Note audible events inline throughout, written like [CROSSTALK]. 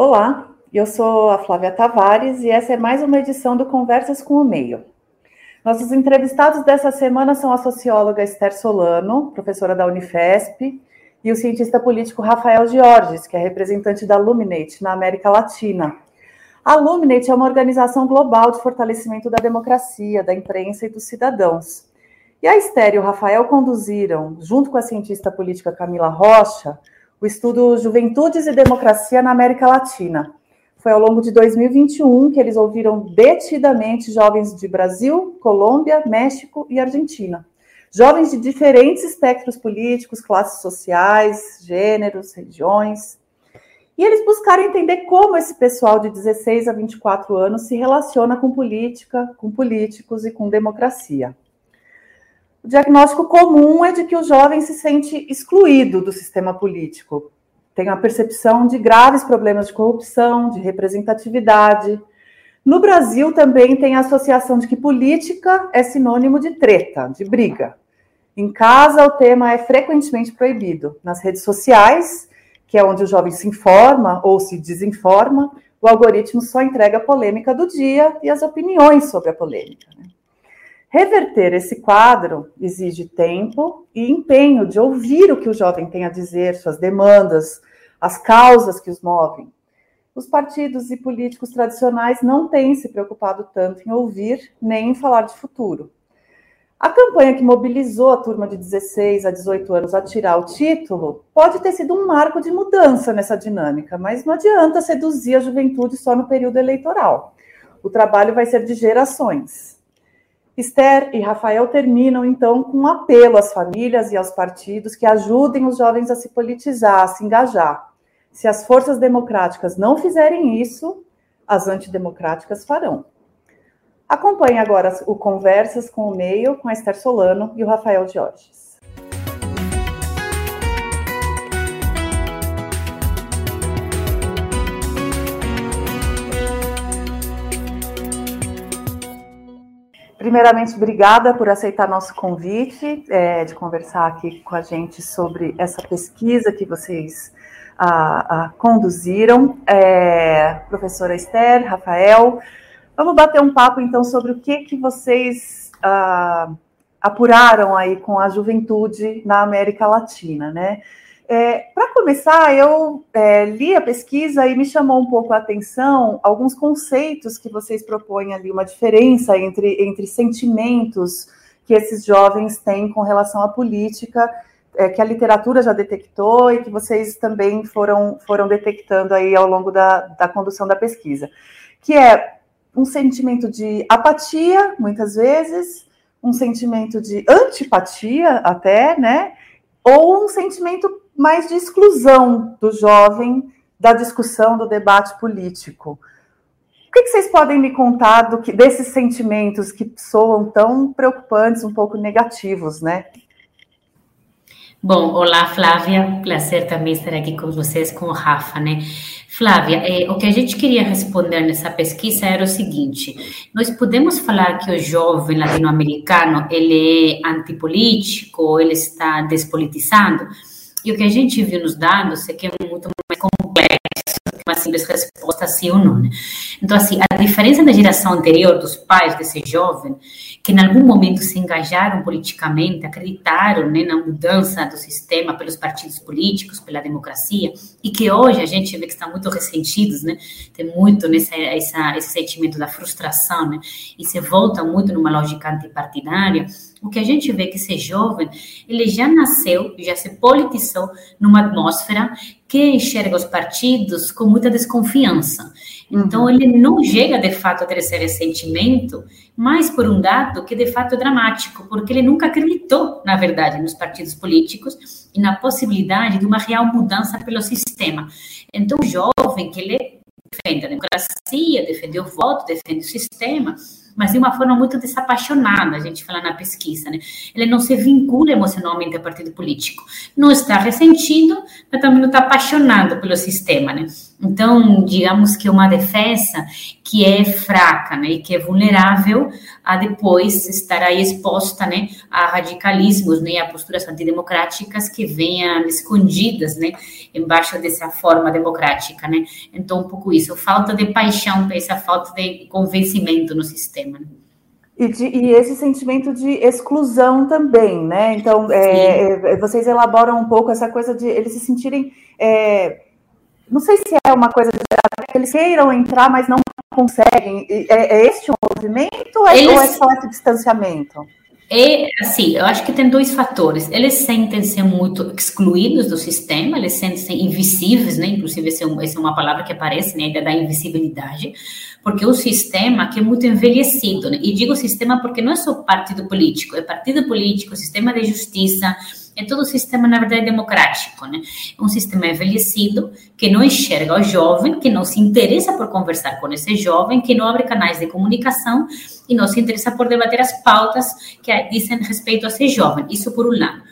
Olá, eu sou a Flávia Tavares e essa é mais uma edição do Conversas com o Meio. Nossos entrevistados dessa semana são a socióloga Esther Solano, professora da Unifesp, e o cientista político Rafael Georges, que é representante da Luminate na América Latina. A Luminate é uma organização global de fortalecimento da democracia, da imprensa e dos cidadãos. E a Esther e o Rafael conduziram, junto com a cientista política Camila Rocha, o estudo Juventudes e Democracia na América Latina. Foi ao longo de 2021 que eles ouviram detidamente jovens de Brasil, Colômbia, México e Argentina. Jovens de diferentes espectros políticos, classes sociais, gêneros, regiões. E eles buscaram entender como esse pessoal de 16 a 24 anos se relaciona com política, com políticos e com democracia. O diagnóstico comum é de que o jovem se sente excluído do sistema político. Tem a percepção de graves problemas de corrupção, de representatividade. No Brasil também tem a associação de que política é sinônimo de treta, de briga. Em casa, o tema é frequentemente proibido. Nas redes sociais, que é onde o jovem se informa ou se desinforma, o algoritmo só entrega a polêmica do dia e as opiniões sobre a polêmica. Né? Reverter esse quadro exige tempo e empenho de ouvir o que o jovem tem a dizer, suas demandas, as causas que os movem. Os partidos e políticos tradicionais não têm se preocupado tanto em ouvir nem em falar de futuro. A campanha que mobilizou a turma de 16 a 18 anos a tirar o título pode ter sido um marco de mudança nessa dinâmica, mas não adianta seduzir a juventude só no período eleitoral. O trabalho vai ser de gerações. Esther e Rafael terminam, então, com um apelo às famílias e aos partidos que ajudem os jovens a se politizar, a se engajar. Se as forças democráticas não fizerem isso, as antidemocráticas farão. Acompanhe agora o Conversas com o Meio, com a Esther Solano e o Rafael Jorges. Primeiramente, obrigada por aceitar nosso convite é, de conversar aqui com a gente sobre essa pesquisa que vocês a, a conduziram. É, professora Esther, Rafael, vamos bater um papo então sobre o que, que vocês a, apuraram aí com a juventude na América Latina, né? É, Para começar, eu é, li a pesquisa e me chamou um pouco a atenção alguns conceitos que vocês propõem ali, uma diferença entre, entre sentimentos que esses jovens têm com relação à política, é, que a literatura já detectou e que vocês também foram, foram detectando aí ao longo da, da condução da pesquisa, que é um sentimento de apatia, muitas vezes, um sentimento de antipatia até, né? Ou um sentimento mais de exclusão do jovem da discussão, do debate político. O que, vocês podem me contar do que, desses sentimentos que soam tão preocupantes, um pouco negativos, né? Bom, olá Flávia, prazer também estar aqui com vocês, com o Rafa, né? Flávia, é, o que a gente queria responder nessa pesquisa era o seguinte: nós podemos falar que o jovem latino-americano ele é antipolítico, ele está despolitizando? E o que a gente viu nos dados é que é muito mais complexo que uma simples resposta sim ou não. Né? Então, assim, a diferença da geração anterior, dos pais desse jovem, que em algum momento se engajaram politicamente, acreditaram né, na mudança do sistema pelos partidos políticos, pela democracia, e que hoje a gente vê que estão muito ressentidos, né? Tem muito nesse essa, esse sentimento da frustração, né? E se volta muito numa lógica antipartidária o que a gente vê que esse jovem, ele já nasceu, já se politizou numa atmosfera que enxerga os partidos com muita desconfiança. Então, uhum. ele não chega, de fato, a ter esse ressentimento, mas por um dado que, de fato, é dramático, porque ele nunca acreditou, na verdade, nos partidos políticos e na possibilidade de uma real mudança pelo sistema. Então, o jovem, que ele defende a democracia, defende o voto, defende o sistema, mas de uma forma muito desapaixonada, a gente fala na pesquisa, né? Ele não se vincula emocionalmente ao partido político. Não está ressentido, mas também não está apaixonado pelo sistema, né? Então, digamos que é uma defesa que é fraca, né, e que é vulnerável a depois estar aí exposta, né, a radicalismos, né, a posturas antidemocráticas que venham escondidas, né, embaixo dessa forma democrática, né. Então, um pouco isso, falta de paixão, essa falta de convencimento no sistema. Né? E, de, e, esse sentimento de exclusão também, né? Então, é, é, vocês elaboram um pouco essa coisa de eles se sentirem. É, não sei se é uma coisa de que eles queiram entrar, mas não conseguem. É, é este o movimento ou é, eles... ou é só esse distanciamento? É assim, eu acho que tem dois fatores. Eles sentem-se muito excluídos do sistema, eles sentem-se invisíveis, né? Inclusive, essa é uma palavra que aparece, né? Da invisibilidade porque o sistema que é muito envelhecido, né? e digo sistema porque não é só partido político, é partido político, sistema de justiça, é todo o sistema, na verdade, democrático, né? É um sistema envelhecido que não enxerga o jovem, que não se interessa por conversar com esse jovem, que não abre canais de comunicação e não se interessa por debater as pautas que dizem respeito a esse jovem. Isso por um lado.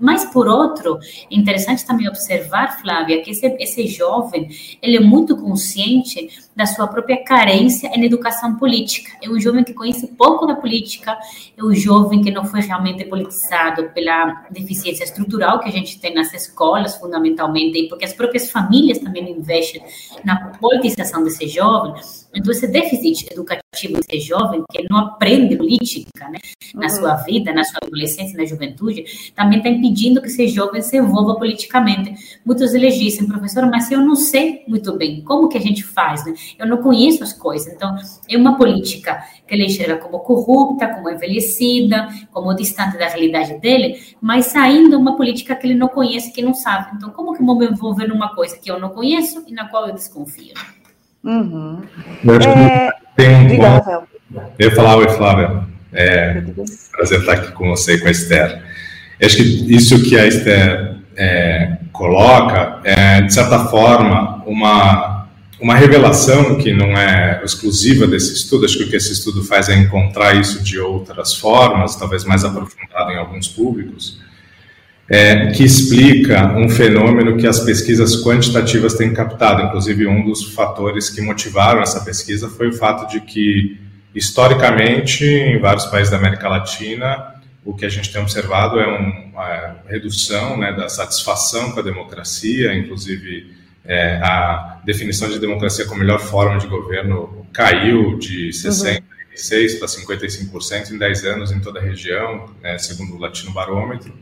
Mas, por outro, é interessante também observar, Flávia, que esse, esse jovem, ele é muito consciente da sua própria carência em educação política. É um jovem que conhece pouco da política, é um jovem que não foi realmente politizado pela deficiência estrutural que a gente tem nas escolas, fundamentalmente, e porque as próprias famílias também investem na politização desse jovem. Então, esse déficit educativo desse jovem, que não aprende política né, na uhum. sua vida, na sua adolescência, na juventude, também está impedindo que esse jovem se envolva politicamente. Muitos deles dizem, professor, mas eu não sei muito bem como que a gente faz, né? eu não conheço as coisas. Então, é uma política que ele enxerga como corrupta, como envelhecida, como distante da realidade dele, mas ainda uma política que ele não conhece, que não sabe. Então, como que eu vou me envolver numa coisa que eu não conheço e na qual eu desconfio? Uhum. Eu acho é... que tem um Diga, bom... Eu ia falar, oi, Flávia. É prazer estar aqui com você e com a Esther. Acho que isso que a Esther é, coloca é, de certa forma, uma uma revelação que não é exclusiva desse estudo, acho que o que esse estudo faz é encontrar isso de outras formas, talvez mais aprofundado em alguns públicos, é, que explica um fenômeno que as pesquisas quantitativas têm captado. Inclusive, um dos fatores que motivaram essa pesquisa foi o fato de que, historicamente, em vários países da América Latina, o que a gente tem observado é uma redução né, da satisfação com a democracia, inclusive é, a definição de democracia como melhor forma de governo caiu de 66% uhum. para 55% em 10 anos em toda a região, né, segundo o Latino Barômetro.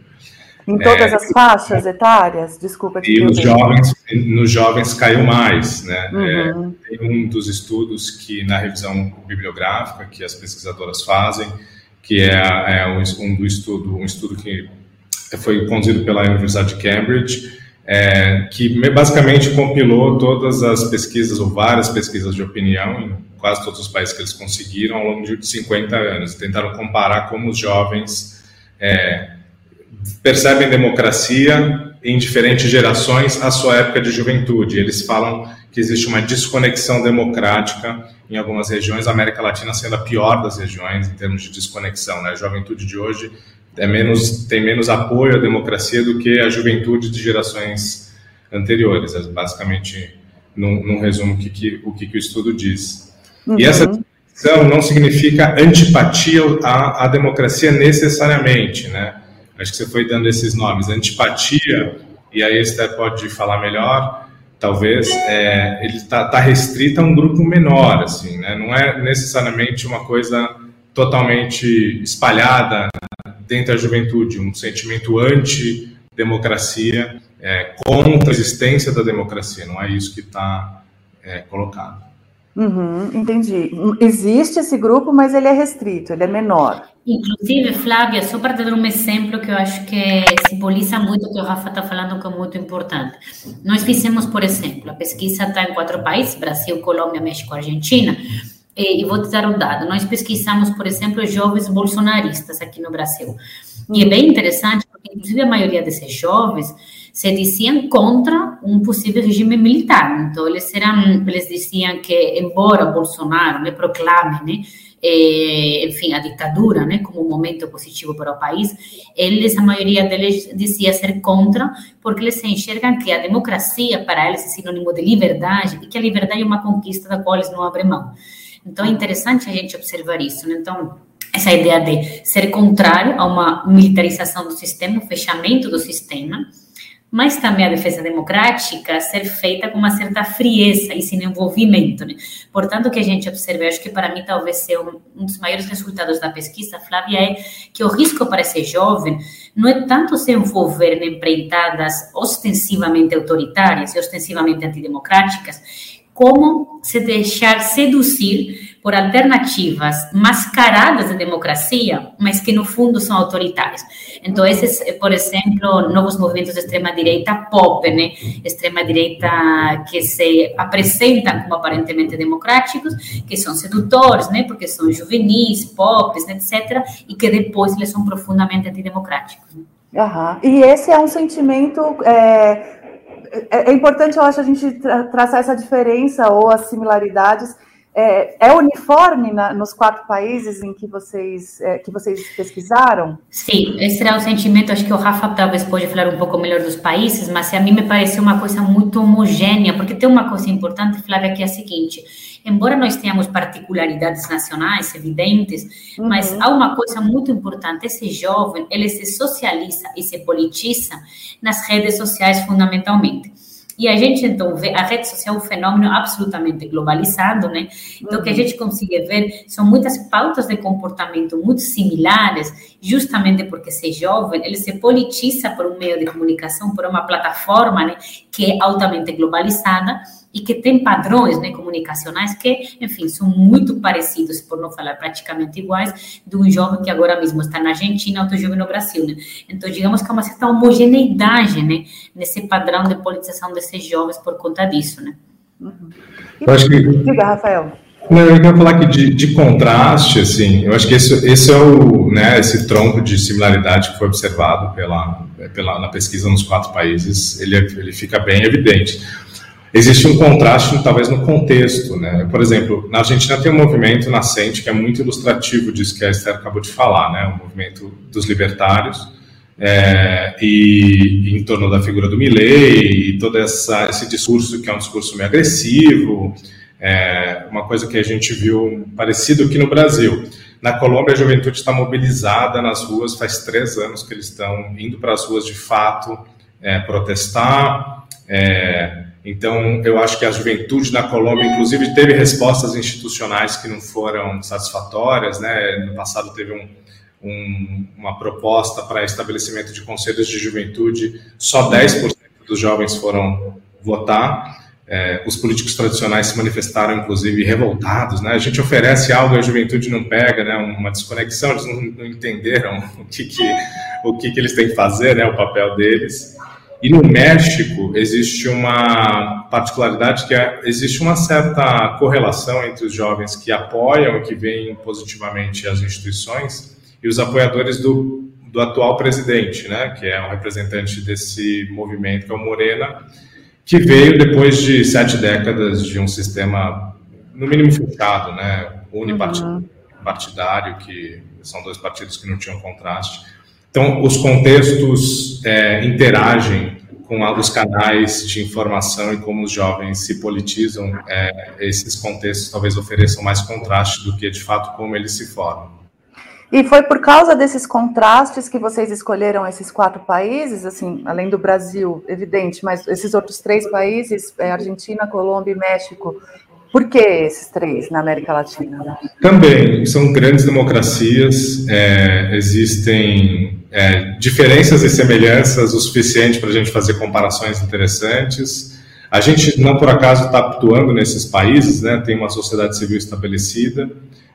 Em todas é, as faixas etárias? Desculpa. E nos jovens, nos jovens caiu mais. Né? Uhum. É, tem um dos estudos que, na revisão bibliográfica que as pesquisadoras fazem, que é, é um, um, do estudo, um estudo que foi conduzido pela Universidade de Cambridge, é, que basicamente compilou todas as pesquisas, ou várias pesquisas de opinião, em quase todos os países que eles conseguiram ao longo de 50 anos. Tentaram comparar como os jovens é, percebem democracia em diferentes gerações à sua época de juventude. Eles falam que existe uma desconexão democrática em algumas regiões, a América Latina sendo a pior das regiões em termos de desconexão. Né? A juventude de hoje é menos, tem menos apoio à democracia do que a juventude de gerações anteriores. É basicamente, num, num resumo, que, que, o que, que, o estudo diz. Uhum. E essa distinção não significa antipatia à, à democracia necessariamente, né? Acho que você foi dando esses nomes. Antipatia, e aí Esther pode falar melhor, talvez, é, ele está tá restrito a um grupo menor, assim, né? Não é necessariamente uma coisa totalmente espalhada dentro da juventude, um sentimento anti-democracia, é, contra a existência da democracia, não é isso que está é, colocado. Uhum, entendi. Existe esse grupo, mas ele é restrito, ele é menor. Inclusive, Flávia, só para dar um exemplo que eu acho que simboliza muito o que o Rafa está falando, que é muito importante. Nós fizemos, por exemplo, a pesquisa está em quatro países: Brasil, Colômbia, México, Argentina. E, vou te dar um dado. Nós pesquisamos, por exemplo, jovens bolsonaristas aqui no Brasil. E é bem interessante, porque, inclusive, a maioria desses jovens se diziam contra um possível regime militar. Então, eles, eram, eles diziam que, embora Bolsonaro né, proclame né, eh, enfim, a ditadura, né, como um momento positivo para o país, eles, a maioria deles dizia ser contra, porque eles enxergam que a democracia para eles é sinônimo de liberdade e que a liberdade é uma conquista da qual eles não abrem mão. Então é interessante a gente observar isso. Né? Então, essa ideia de ser contrário a uma militarização do sistema, um fechamento do sistema, mas também a defesa democrática ser feita com uma certa frieza e sem envolvimento. Né? Portanto, o que a gente observa, acho que para mim talvez seja um, um, dos maiores resultados da pesquisa, Flávia, é que o risco para esse jovem não é tanto se envolver em empreitadas ostensivamente autoritárias e ostensivamente antidemocráticas, como se deixar seduzir por alternativas mascaradas de democracia, mas que no fundo são autoritárias. Então, esses, por exemplo, novos movimentos de extrema-direita pop, né? Extrema-direita que se apresentam como aparentemente democráticos, que são sedutores, né? Porque são juvenis, pops, etc. E que depois eles são profundamente antidemocráticos. Né? E esse é um sentimento é, é, é, importante, eu acho, a gente tra traçar essa diferença ou as similaridades. É, é uniforme na, nos quatro países em que vocês, é, que vocês pesquisaram? Sim, esse era o sentimento. Acho que o Rafa talvez pode falar um pouco melhor dos países, mas a mim me pareceu uma coisa muito homogênea, porque tem uma coisa importante, Flávia, que é a seguinte: embora nós tenhamos particularidades nacionais evidentes, uhum. mas há uma coisa muito importante, esse jovem, ele se socializa e se politiza nas redes sociais fundamentalmente. E a gente, então, vê a rede social é um fenômeno absolutamente globalizado, né? Então, o que a uhum. gente consegue ver são muitas pautas de comportamento muito similares, justamente porque ser jovem, ele se politiza por um meio de comunicação, por uma plataforma, né, que é altamente globalizada, e que tem padrões né, comunicacionais que, enfim, são muito parecidos, por não falar praticamente iguais, de um jovem que agora mesmo está na Argentina, outro jovem no Brasil. Né? Então, digamos que há uma certa homogeneidade né, nesse padrão de politização desses jovens por conta disso. Né? Uhum. Eu acho que... Diga, Rafael. Não, eu queria falar que de, de, contraste, assim, eu acho que esse, esse é o, né, esse tronco de similaridade que foi observado pela, pela, na pesquisa nos quatro países, ele, ele fica bem evidente existe um contraste, talvez, no contexto. Né? Por exemplo, na Argentina tem um movimento nascente que é muito ilustrativo disso que a Esther acabou de falar, né? o movimento dos libertários, é, e, em torno da figura do Milley, e todo essa, esse discurso que é um discurso meio agressivo, é, uma coisa que a gente viu parecido aqui no Brasil. Na Colômbia, a juventude está mobilizada nas ruas, faz três anos que eles estão indo para as ruas de fato é, protestar. É, então, eu acho que a juventude na Colômbia, inclusive, teve respostas institucionais que não foram satisfatórias. Né? No passado, teve um, um, uma proposta para estabelecimento de conselhos de juventude, só 10% dos jovens foram votar. É, os políticos tradicionais se manifestaram, inclusive, revoltados. Né? A gente oferece algo e a juventude não pega, né? uma desconexão, eles não, não entenderam [LAUGHS] o, que, que o que, que, eles têm que fazer, né? o papel deles. E no México existe uma particularidade que é, existe uma certa correlação entre os jovens que apoiam e que veem positivamente as instituições e os apoiadores do, do atual presidente, né, que é um representante desse movimento, que é o Morena, que veio depois de sete décadas de um sistema, no mínimo, fechado, né, unipartidário, uhum. que são dois partidos que não tinham contraste. Então, os contextos é, interagem com os canais de informação e como os jovens se politizam. É, esses contextos talvez ofereçam mais contraste do que, de fato, como eles se formam. E foi por causa desses contrastes que vocês escolheram esses quatro países, assim, além do Brasil, evidente, mas esses outros três países, é, Argentina, Colômbia e México, por que esses três na América Latina? Também, são grandes democracias, é, existem é, diferenças e semelhanças o suficiente para a gente fazer comparações interessantes. A gente, não por acaso, está atuando nesses países, né? tem uma sociedade civil estabelecida,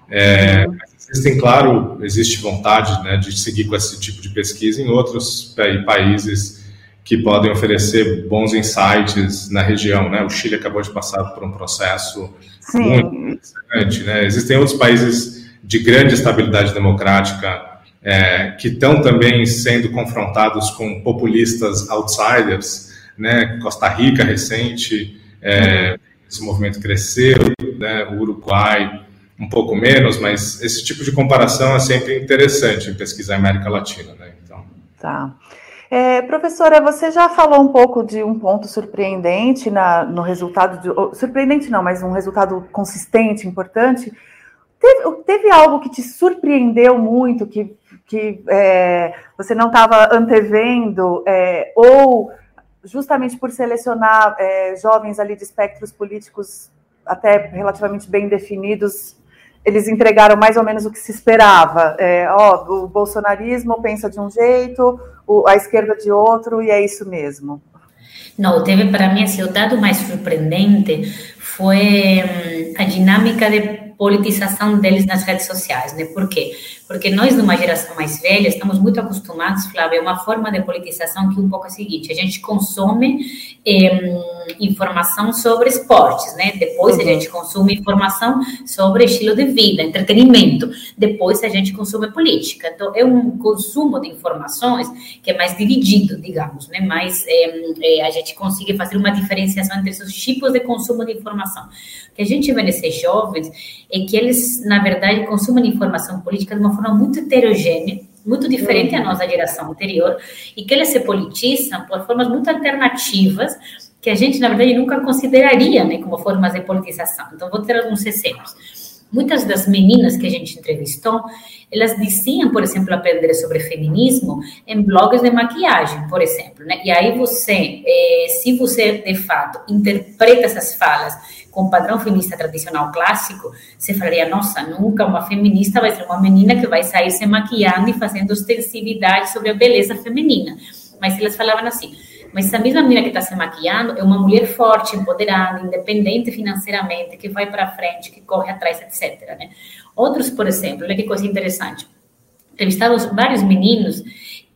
é, existem, claro, existe vontade né, de seguir com esse tipo de pesquisa em outros países que podem oferecer bons insights na região. Né? O Chile acabou de passar por um processo Sim. muito interessante. Né? Existem outros países de grande estabilidade democrática é, que estão também sendo confrontados com populistas outsiders. Né? Costa Rica, recente, é, esse movimento cresceu, né? o Uruguai. um pouco menos, mas esse tipo de comparação é sempre interessante em pesquisar América Latina, né? Então. Tá. É, professora, você já falou um pouco de um ponto surpreendente na, no resultado de. Surpreendente não, mas um resultado consistente, importante. Teve, teve algo que te surpreendeu muito, que, que é, você não estava antevendo, é, ou justamente por selecionar é, jovens ali de espectros políticos até relativamente bem definidos, eles entregaram mais ou menos o que se esperava. É, ó, o bolsonarismo pensa de um jeito, a esquerda de outro, e é isso mesmo. Não, teve para mim assim, o dado mais surpreendente foi hum, a dinâmica de politização deles nas redes sociais, né? Por quê? Porque nós, numa geração mais velha, estamos muito acostumados, Flávia, a uma forma de politização que é um pouco é a seguinte: a gente consome eh, informação sobre esportes, né? Depois uhum. a gente consome informação sobre estilo de vida, entretenimento. Depois a gente consome política. Então, é um consumo de informações que é mais dividido, digamos, né? Mais eh, a gente consegue fazer uma diferenciação entre esses tipos de consumo de informação. Que a gente vê nesses jovens é que eles, na verdade, consumem informação política de uma forma muito heterogênea, muito diferente da nossa geração anterior, e que eles se politizam por formas muito alternativas, que a gente, na verdade, nunca consideraria né, como formas de politização. Então, vou ter alguns exemplos. Muitas das meninas que a gente entrevistou, elas diziam, por exemplo, aprender sobre feminismo em blogs de maquiagem, por exemplo. Né? E aí você, eh, se você de fato interpreta essas falas com padrão feminista tradicional clássico, você falaria, nossa, nunca uma feminista vai ser uma menina que vai sair se maquiando e fazendo ostensividade sobre a beleza feminina. Mas elas falavam assim, mas essa mesma menina que está se maquiando é uma mulher forte, empoderada, independente financeiramente, que vai para frente, que corre atrás, etc. Né? Outros, por exemplo, olha que coisa interessante. Entrevistamos vários meninos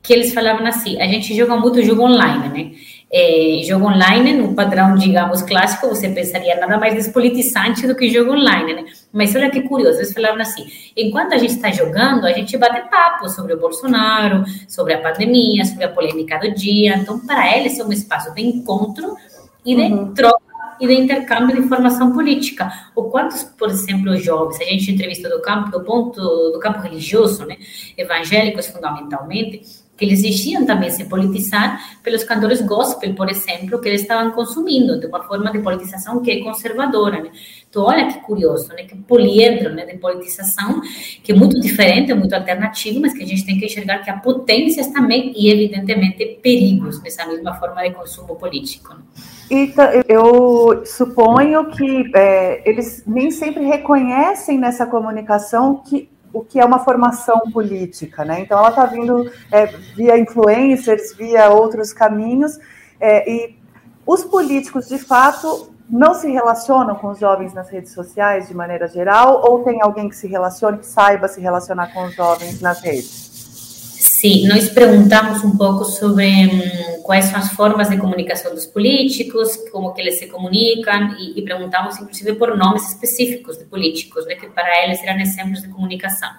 que eles falavam assim: a gente joga muito jogo online, né? É, jogo online, no padrão, digamos, clássico, você pensaria nada mais despolitizante do que jogo online, né? Mas olha que curioso, eles falavam assim: enquanto a gente está jogando, a gente bate papo sobre o Bolsonaro, sobre a pandemia, sobre a polêmica do dia. Então, para eles, é um espaço de encontro e de uhum. troca e de intercâmbio de informação política. O quantos, por exemplo, jovens, a gente entrevistou do campo, do ponto do campo religioso, né, evangélicos fundamentalmente, que eles existiam também se politizar pelos cantores gospel, por exemplo, que eles estavam consumindo, de uma forma de politização que é conservadora. Né? Então, olha que curioso, né? que poliedro né? de politização, que é muito diferente, muito alternativo, mas que a gente tem que enxergar que há potências também e, evidentemente, perigos nessa mesma forma de consumo político. Né? E eu suponho que é, eles nem sempre reconhecem nessa comunicação que o que é uma formação política, né? Então ela está vindo é, via influencers, via outros caminhos, é, e os políticos de fato não se relacionam com os jovens nas redes sociais de maneira geral, ou tem alguém que se relacione, que saiba se relacionar com os jovens nas redes? Sim, nós perguntamos um pouco sobre hum, quais são as formas de comunicação dos políticos, como que eles se comunicam, e, e perguntamos inclusive por nomes específicos de políticos, né, que para eles eram exemplos de comunicação.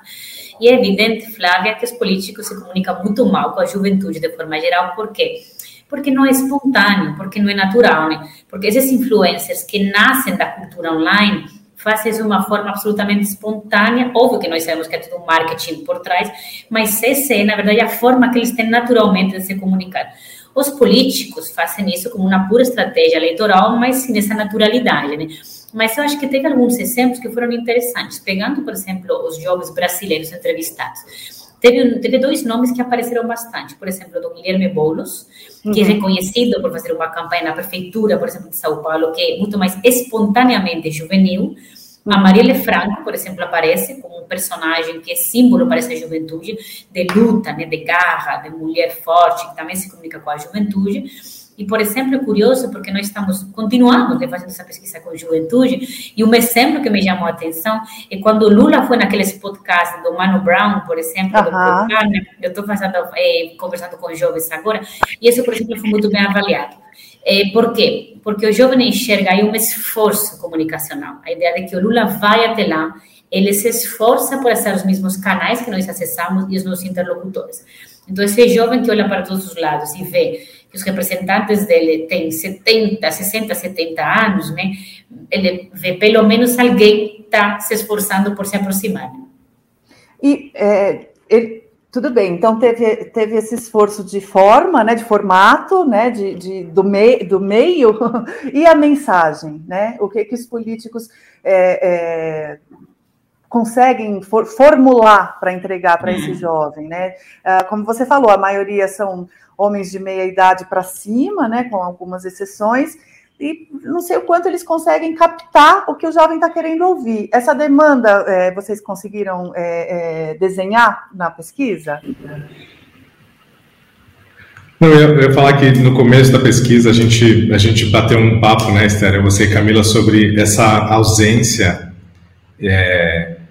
E é evidente, Flávia, que os políticos se comunicam muito mal com a juventude de forma geral, por quê? Porque não é espontâneo, porque não é natural, né? Porque esses influencers que nascem da cultura online, faça isso de uma forma absolutamente espontânea. Óbvio que nós sabemos que é tudo um marketing por trás, mas essa é, na verdade, a forma que eles têm naturalmente de se comunicar. Os políticos fazem isso como uma pura estratégia eleitoral, mas sem essa naturalidade, né? Mas eu acho que teve alguns exemplos que foram interessantes. Pegando, por exemplo, os jovens brasileiros entrevistados. Teve, teve dois nomes que apareceram bastante. Por exemplo, do Guilherme Boulos, que é uhum. é reconhecido por fazer uma campanha na prefeitura, por exemplo, de São Paulo, que é muito mais espontaneamente juvenil. A Marielle Franco, por exemplo, aparece como um personagem que é símbolo para essa juventude de luta, né, de garra, de mulher forte, que também se comunica com a juventude. E, por exemplo, é curioso porque nós estamos continuando fazendo essa pesquisa com juventude, e um exemplo que me chamou a atenção é quando Lula foi naqueles podcasts do Mano Brown, por exemplo, uh -huh. do eu estou é, conversando com jovens agora, e isso, por exemplo, foi muito bem avaliado. É, por quê? Porque o jovem enxerga aí um esforço comunicacional. A ideia de que o Lula vai até lá, ele se esforça por acessar os mesmos canais que nós acessamos e os nossos interlocutores. Então, esse jovem que olha para todos os lados e vê os representantes dele têm 70, 60, 70 anos, né, ele vê pelo menos alguém está se esforçando por se aproximar. E é, ele, tudo bem, então teve, teve esse esforço de forma, né, de formato, né, de, de do, mei, do meio, [LAUGHS] e a mensagem, né? O que, que os políticos é, é, conseguem for, formular para entregar para esse uhum. jovem, né? Ah, como você falou, a maioria são homens de meia idade para cima, né, com algumas exceções, e não sei o quanto eles conseguem captar o que o jovem está querendo ouvir. Essa demanda é, vocês conseguiram é, é, desenhar na pesquisa? Não, eu ia falar que no começo da pesquisa a gente, a gente bateu um papo, né, Esther, você e Camila, sobre essa ausência é,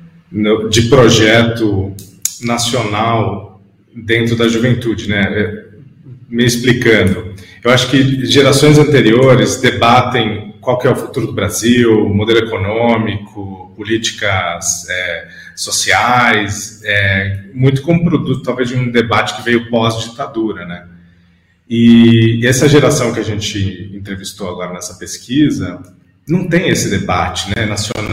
de projeto nacional dentro da juventude, né? É, me explicando. Eu acho que gerações anteriores debatem qual que é o futuro do Brasil, modelo econômico, políticas é, sociais, é, muito como produto talvez de um debate que veio pós-ditadura, né? E essa geração que a gente entrevistou agora nessa pesquisa não tem esse debate né, nacional,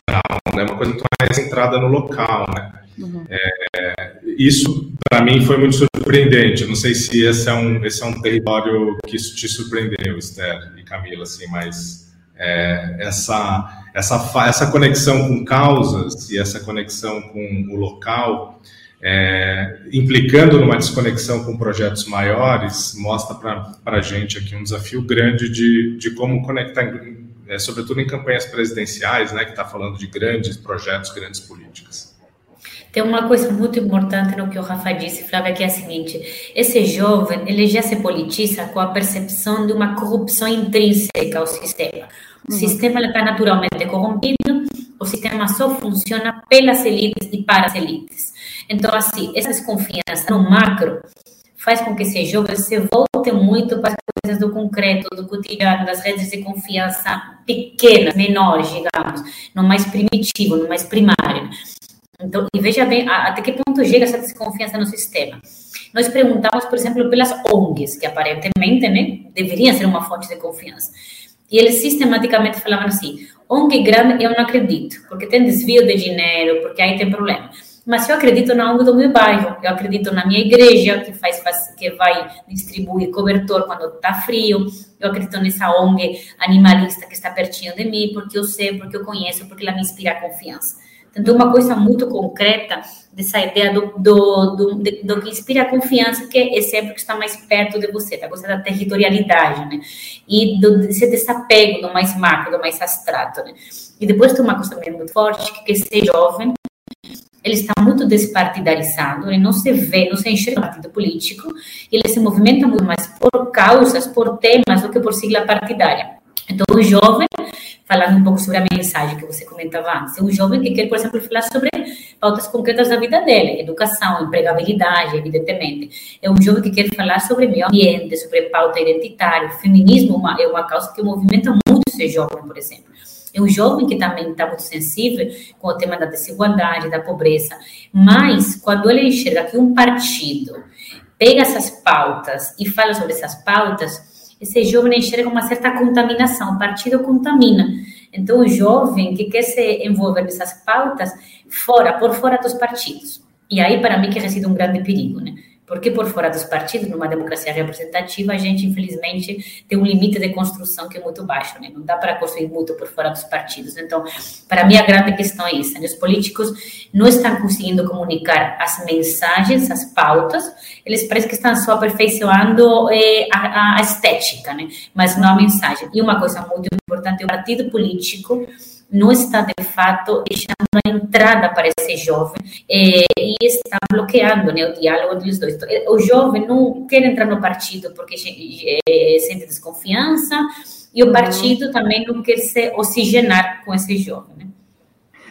é né, uma coisa muito mais centrada no local, né? Uhum. É, isso, para mim, foi muito surpreendente. não sei se esse é um, esse é um território que te surpreendeu, Esther e Camila, assim, mas é, essa, essa, essa conexão com causas e essa conexão com o local, é, implicando numa desconexão com projetos maiores, mostra para a gente aqui um desafio grande de, de como conectar, é, sobretudo em campanhas presidenciais, né, que está falando de grandes projetos, grandes políticas. Tem uma coisa muito importante no que o Rafa disse, Flávia, que é a seguinte: esse jovem ele já se politiza com a percepção de uma corrupção intrínseca ao sistema. O uhum. sistema está naturalmente corrompido, o sistema só funciona pelas elites e para as elites. Então, assim, essa desconfiança no macro faz com que esse jovem se volte muito para as coisas do concreto, do cotidiano, das redes de confiança pequenas, menores, digamos, no mais primitivo, no mais primário. Então, e veja bem até que ponto chega essa desconfiança no sistema. Nós perguntamos, por exemplo, pelas ONGs, que aparentemente né, deveriam ser uma fonte de confiança. E eles sistematicamente falavam assim: ONG grande eu não acredito, porque tem desvio de dinheiro, porque aí tem problema. Mas eu acredito na ONG do meu bairro, eu acredito na minha igreja, que faz que vai distribuir cobertor quando está frio, eu acredito nessa ONG animalista que está pertinho de mim, porque eu sei, porque eu conheço, porque ela me inspira confiança. Então, uma coisa muito concreta dessa ideia do, do, do, do, que inspira confiança, que é sempre que está mais perto de você, da coisa da territorialidade, né? E do, desse desapego do mais macro, do mais abstrato, né? E depois tem uma coisa também muito forte, que, que ser jovem, ele está muito despartidarizado, ele não se vê, não se enxerga no partido político, ele se movimenta muito mais por causas, por temas, do que por sigla partidária. Então, o jovem falando um pouco sobre a mensagem que você comentava antes. É um jovem que quer, por exemplo, falar sobre pautas concretas da vida dele, educação, empregabilidade, evidentemente. É um jovem que quer falar sobre meio ambiente, sobre pauta identitária, feminismo uma, é uma causa que movimenta muito esse jovem, por exemplo. É um jovem que também está muito sensível com o tema da desigualdade, da pobreza. Mas, quando ele enxerga que um partido pega essas pautas e fala sobre essas pautas, esse jovem enxerga uma certa contaminação, o partido contamina. Então, o jovem que quer se envolver nessas pautas, fora, por fora dos partidos. E aí, para mim, que reside um grande perigo, né? Porque por fora dos partidos, numa democracia representativa, a gente, infelizmente, tem um limite de construção que é muito baixo, né? Não dá para construir muito por fora dos partidos. Então, para mim, a grande questão é essa. Né? Os políticos não estão conseguindo comunicar as mensagens, as pautas, eles parecem que estão só aperfeiçoando eh, a, a, estética, né? Mas não a mensagem. E uma coisa muito importante, o partido político não está de fato deixando a entrada para esse jovem eh, e está bloqueando né, o diálogo dos dois. Então, o jovem não quer entrar no partido porque eh, sente desconfiança e o partido uhum. também não quer se oxigenar com esse jovem. Né?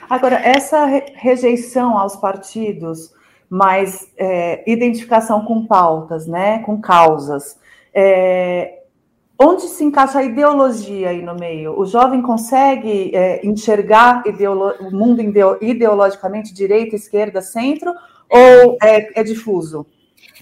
Agora, essa rejeição aos partidos, mais é, identificação com pautas, né, com causas, é, Onde se encaixa a ideologia aí no meio? O jovem consegue é, enxergar o mundo ideologicamente direita, esquerda, centro, ou é, é difuso?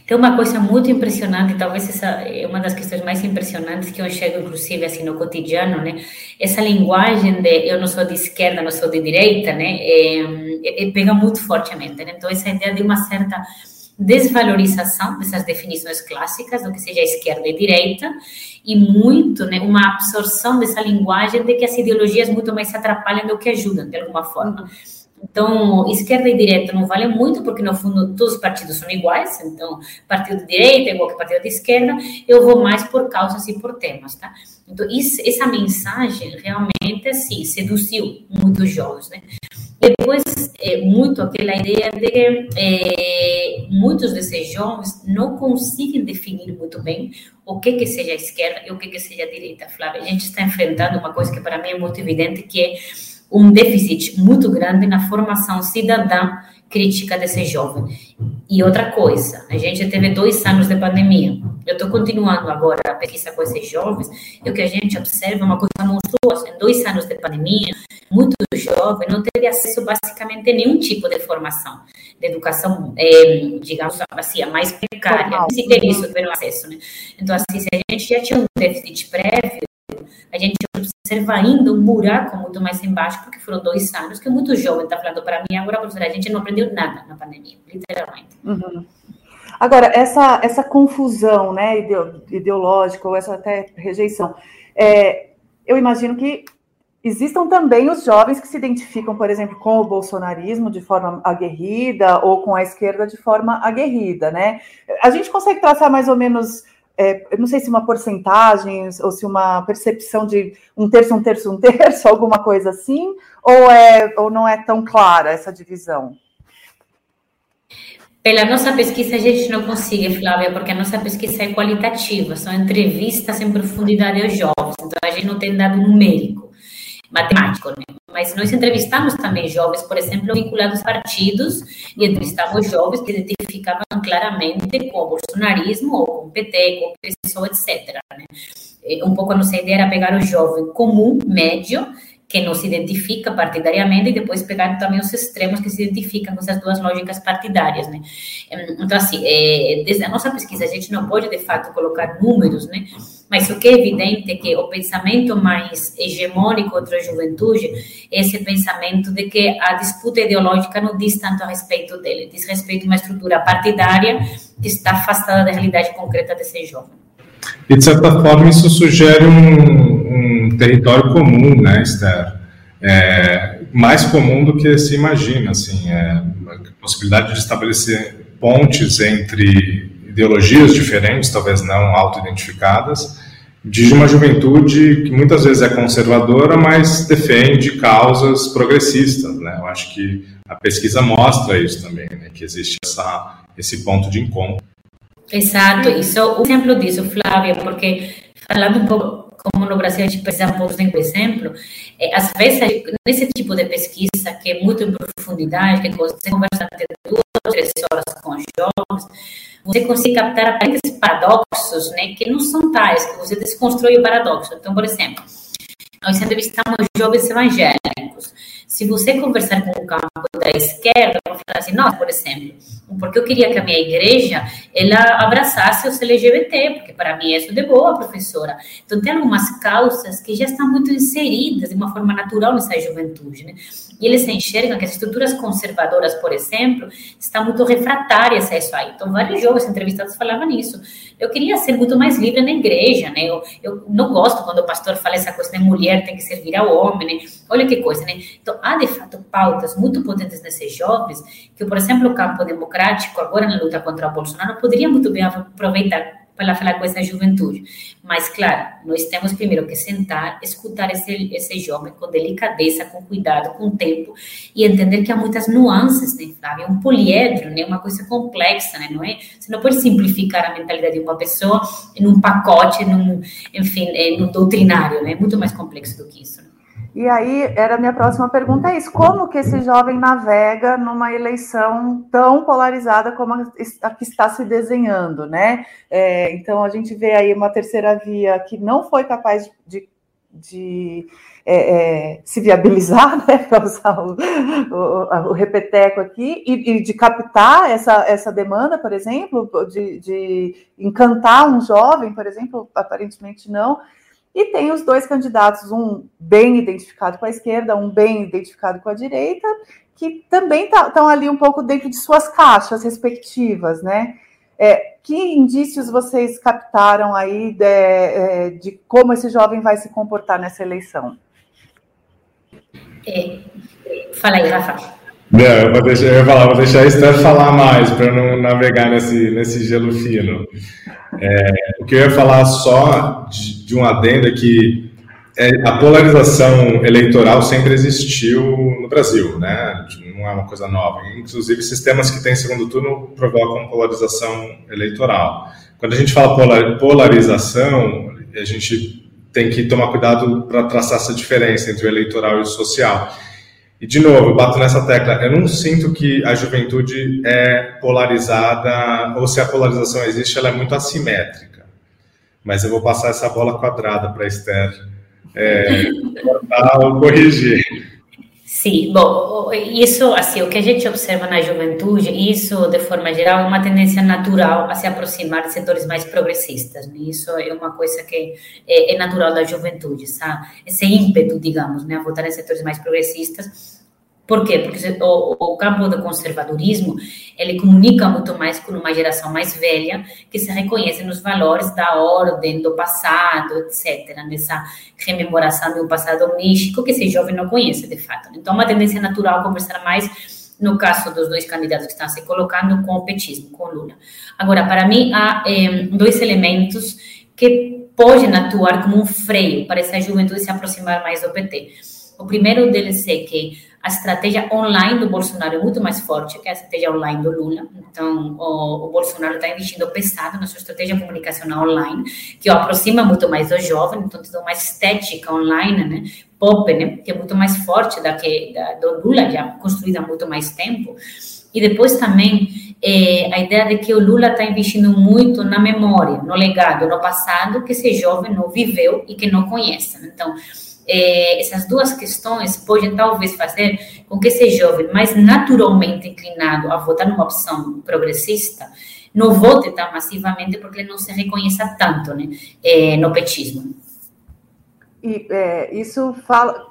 Tem uma coisa muito impressionante, talvez essa é uma das questões mais impressionantes que eu enxergo, inclusive, assim, no cotidiano, né? Essa linguagem de eu não sou de esquerda, não sou de direita, né? É, é, pega muito fortemente, né? Então, essa ideia de uma certa desvalorização dessas definições clássicas do que seja esquerda e direita e muito, né, uma absorção dessa linguagem de que as ideologias muito mais se atrapalham do que ajudam de alguma forma. Então, esquerda e direita não vale muito, porque no fundo todos os partidos são iguais. Então, partido de direita é igual que partido de esquerda. Eu vou mais por causas e por temas, tá? Então, isso, essa mensagem realmente, assim, seduziu muitos jovens, né? Depois, é, muito aquela ideia de que é, muitos desses jovens não conseguem definir muito bem o que que seja esquerda e o que que seja direita, Flávia. A gente está enfrentando uma coisa que para mim é muito evidente, que é um déficit muito grande na formação cidadã crítica desse jovem. E outra coisa, a gente teve dois anos de pandemia. Eu estou continuando agora a pesquisa com esses jovens, e o que a gente observa é uma coisa monstruosa. Em dois anos de pandemia, muitos jovens não teve acesso basicamente a nenhum tipo de formação, de educação, é, digamos assim, a mais precária. Se ter isso, tiveram acesso. Né? Então, assim, se a gente já tinha um déficit prévio, a gente observa ainda um buraco muito mais embaixo, porque foram dois anos que muito jovem está falando para mim agora, professora, a gente não aprendeu nada na pandemia, literalmente. Uhum. Agora, essa, essa confusão né, ideológica, ou essa até rejeição, é, eu imagino que existam também os jovens que se identificam, por exemplo, com o bolsonarismo de forma aguerrida ou com a esquerda de forma aguerrida, né? A gente consegue traçar mais ou menos é, eu não sei se uma porcentagem ou se uma percepção de um terço, um terço, um [LAUGHS] terço, alguma coisa assim, ou, é, ou não é tão clara essa divisão? Pela nossa pesquisa, a gente não consegue, Flávia, porque a nossa pesquisa é qualitativa, são entrevistas em profundidade aos jovens, então a gente não tem dado numérico, matemático, né? Mas nós entrevistamos também jovens, por exemplo, vinculados a partidos, e entrevistamos jovens que identificavam claramente com o bolsonarismo, ou com o PT, com o PSOL, etc. Né? Um pouco a nossa ideia era pegar o jovem comum, médio, que não se identifica partidariamente e depois pegar também os extremos que se identificam com essas duas lógicas partidárias, né? Então, assim, é, desde a nossa pesquisa, a gente não pode, de fato, colocar números, né? Mas o que é evidente é que o pensamento mais hegemônico entre a juventude é esse pensamento de que a disputa ideológica não diz tanto a respeito dele, diz respeito a uma estrutura partidária que está afastada da realidade concreta desse jovem. E, de certa forma, isso sugere um, um território comum, né, Esther? É, mais comum do que se imagina, assim, é, a possibilidade de estabelecer pontes entre ideologias diferentes, talvez não auto-identificadas, de uma juventude que muitas vezes é conservadora, mas defende causas progressistas, né? Eu acho que a pesquisa mostra isso também, né? Que existe essa, esse ponto de encontro. Exato, isso é um exemplo disso, Flávia, porque falando um pouco como no Brasil a gente precisa pouco de exemplo, é, às vezes nesse tipo de pesquisa que é muito em profundidade, que você conversa até duas três horas com os jovens, você consegue captar aparentes paradoxos, né, que não são tais, que você desconstrói o paradoxo. Então, por exemplo, nós entrevistamos jovens evangélicos. Se você conversar com o campo da esquerda, vão falar assim, nossa, por exemplo, porque eu queria que a minha igreja ela abraçasse os LGBT, porque para mim isso é de boa, professora. Então tem algumas causas que já estão muito inseridas de uma forma natural nessa juventude, né? E eles enxergam que as estruturas conservadoras, por exemplo, estão muito refratárias a isso aí. Então vários jovens entrevistados falavam nisso. Eu queria ser muito mais livre na igreja, né? Eu, eu não gosto quando o pastor fala essa coisa de mulher tem que servir ao homem, né? Olha que coisa, né? Então há de fato pautas muito potentes nesses jovens que, por exemplo, o campo democrático agora na luta contra o Bolsonaro poderia muito bem aproveitar para falar com essa juventude. Mas, claro, nós temos primeiro que sentar, escutar esse, esse jovem com delicadeza, com cuidado, com tempo, e entender que há muitas nuances, né? É um poliedro, né? Uma coisa complexa, né? Não é? Você não pode simplificar a mentalidade de uma pessoa em um pacote, num, enfim, é, no doutrinário, né? É muito mais complexo do que isso. Né? E aí, era a minha próxima pergunta é isso, como que esse jovem navega numa eleição tão polarizada como a que está se desenhando, né? É, então, a gente vê aí uma terceira via que não foi capaz de, de é, é, se viabilizar, [LAUGHS] né, para usar o, o, o, repeteco aqui, e, e, de captar essa, essa demanda, por exemplo, de, de encantar um jovem, por exemplo, aparentemente não. E tem os dois candidatos, um bem identificado com a esquerda, um bem identificado com a direita, que também estão tá, ali um pouco dentro de suas caixas respectivas, né? É, que indícios vocês captaram aí de, é, de, como esse jovem vai se comportar nessa eleição? É, fala aí, Rafa. Não, eu, vou deixar, eu ia falar, vou deixar a Esther falar mais para não navegar nesse, nesse gelo fino. É, o que eu ia falar só de, de um adendo é que é, a polarização eleitoral sempre existiu no Brasil, né? Não é uma coisa nova. Inclusive, sistemas que têm segundo turno provocam polarização eleitoral. Quando a gente fala polarização, a gente tem que tomar cuidado para traçar essa diferença entre o eleitoral e o social. E, de novo, eu bato nessa tecla. Eu não sinto que a juventude é polarizada, ou se a polarização existe, ela é muito assimétrica. Mas eu vou passar essa bola quadrada para a Esther é, [LAUGHS] cortar ou corrigir. Sim, bom, isso, assim, o que a gente observa na juventude, isso, de forma geral, é uma tendência natural a se aproximar de setores mais progressistas, né? Isso é uma coisa que é, é natural da juventude, sabe? Esse ímpeto, digamos, né, a votar em setores mais progressistas, por quê? Porque o, o, campo do conservadorismo, ele comunica muito mais com uma geração mais velha, que se reconhece nos valores da ordem, do passado, etc. Nessa rememoração um passado místico que esse jovem não conhece, de fato. Então, uma tendência natural conversar mais, no caso dos dois candidatos que estão se colocando, com o petismo, com o Lula. Agora, para mim, há dois elementos que podem atuar como um freio para essa juventude se aproximar mais do PT. O primeiro deles é que a estratégia online do Bolsonaro é muito mais forte que a estratégia online do Lula. Então, o, o Bolsonaro está investindo pesado na sua estratégia comunicacional online, que o aproxima muito mais do jovem, então tem uma estética online, né? Pop, né? Que é muito mais forte da que da, do Lula, já construída há muito mais tempo. E depois também é, a ideia de que o Lula está investindo muito na memória, no legado, no passado, que esse jovem não viveu e que não conhece. Então, é, essas duas questões podem talvez fazer com que esse jovem mais naturalmente inclinado a votar numa opção progressista não vote tão massivamente porque ele não se reconheça tanto né, é, no petismo. E é, isso fala,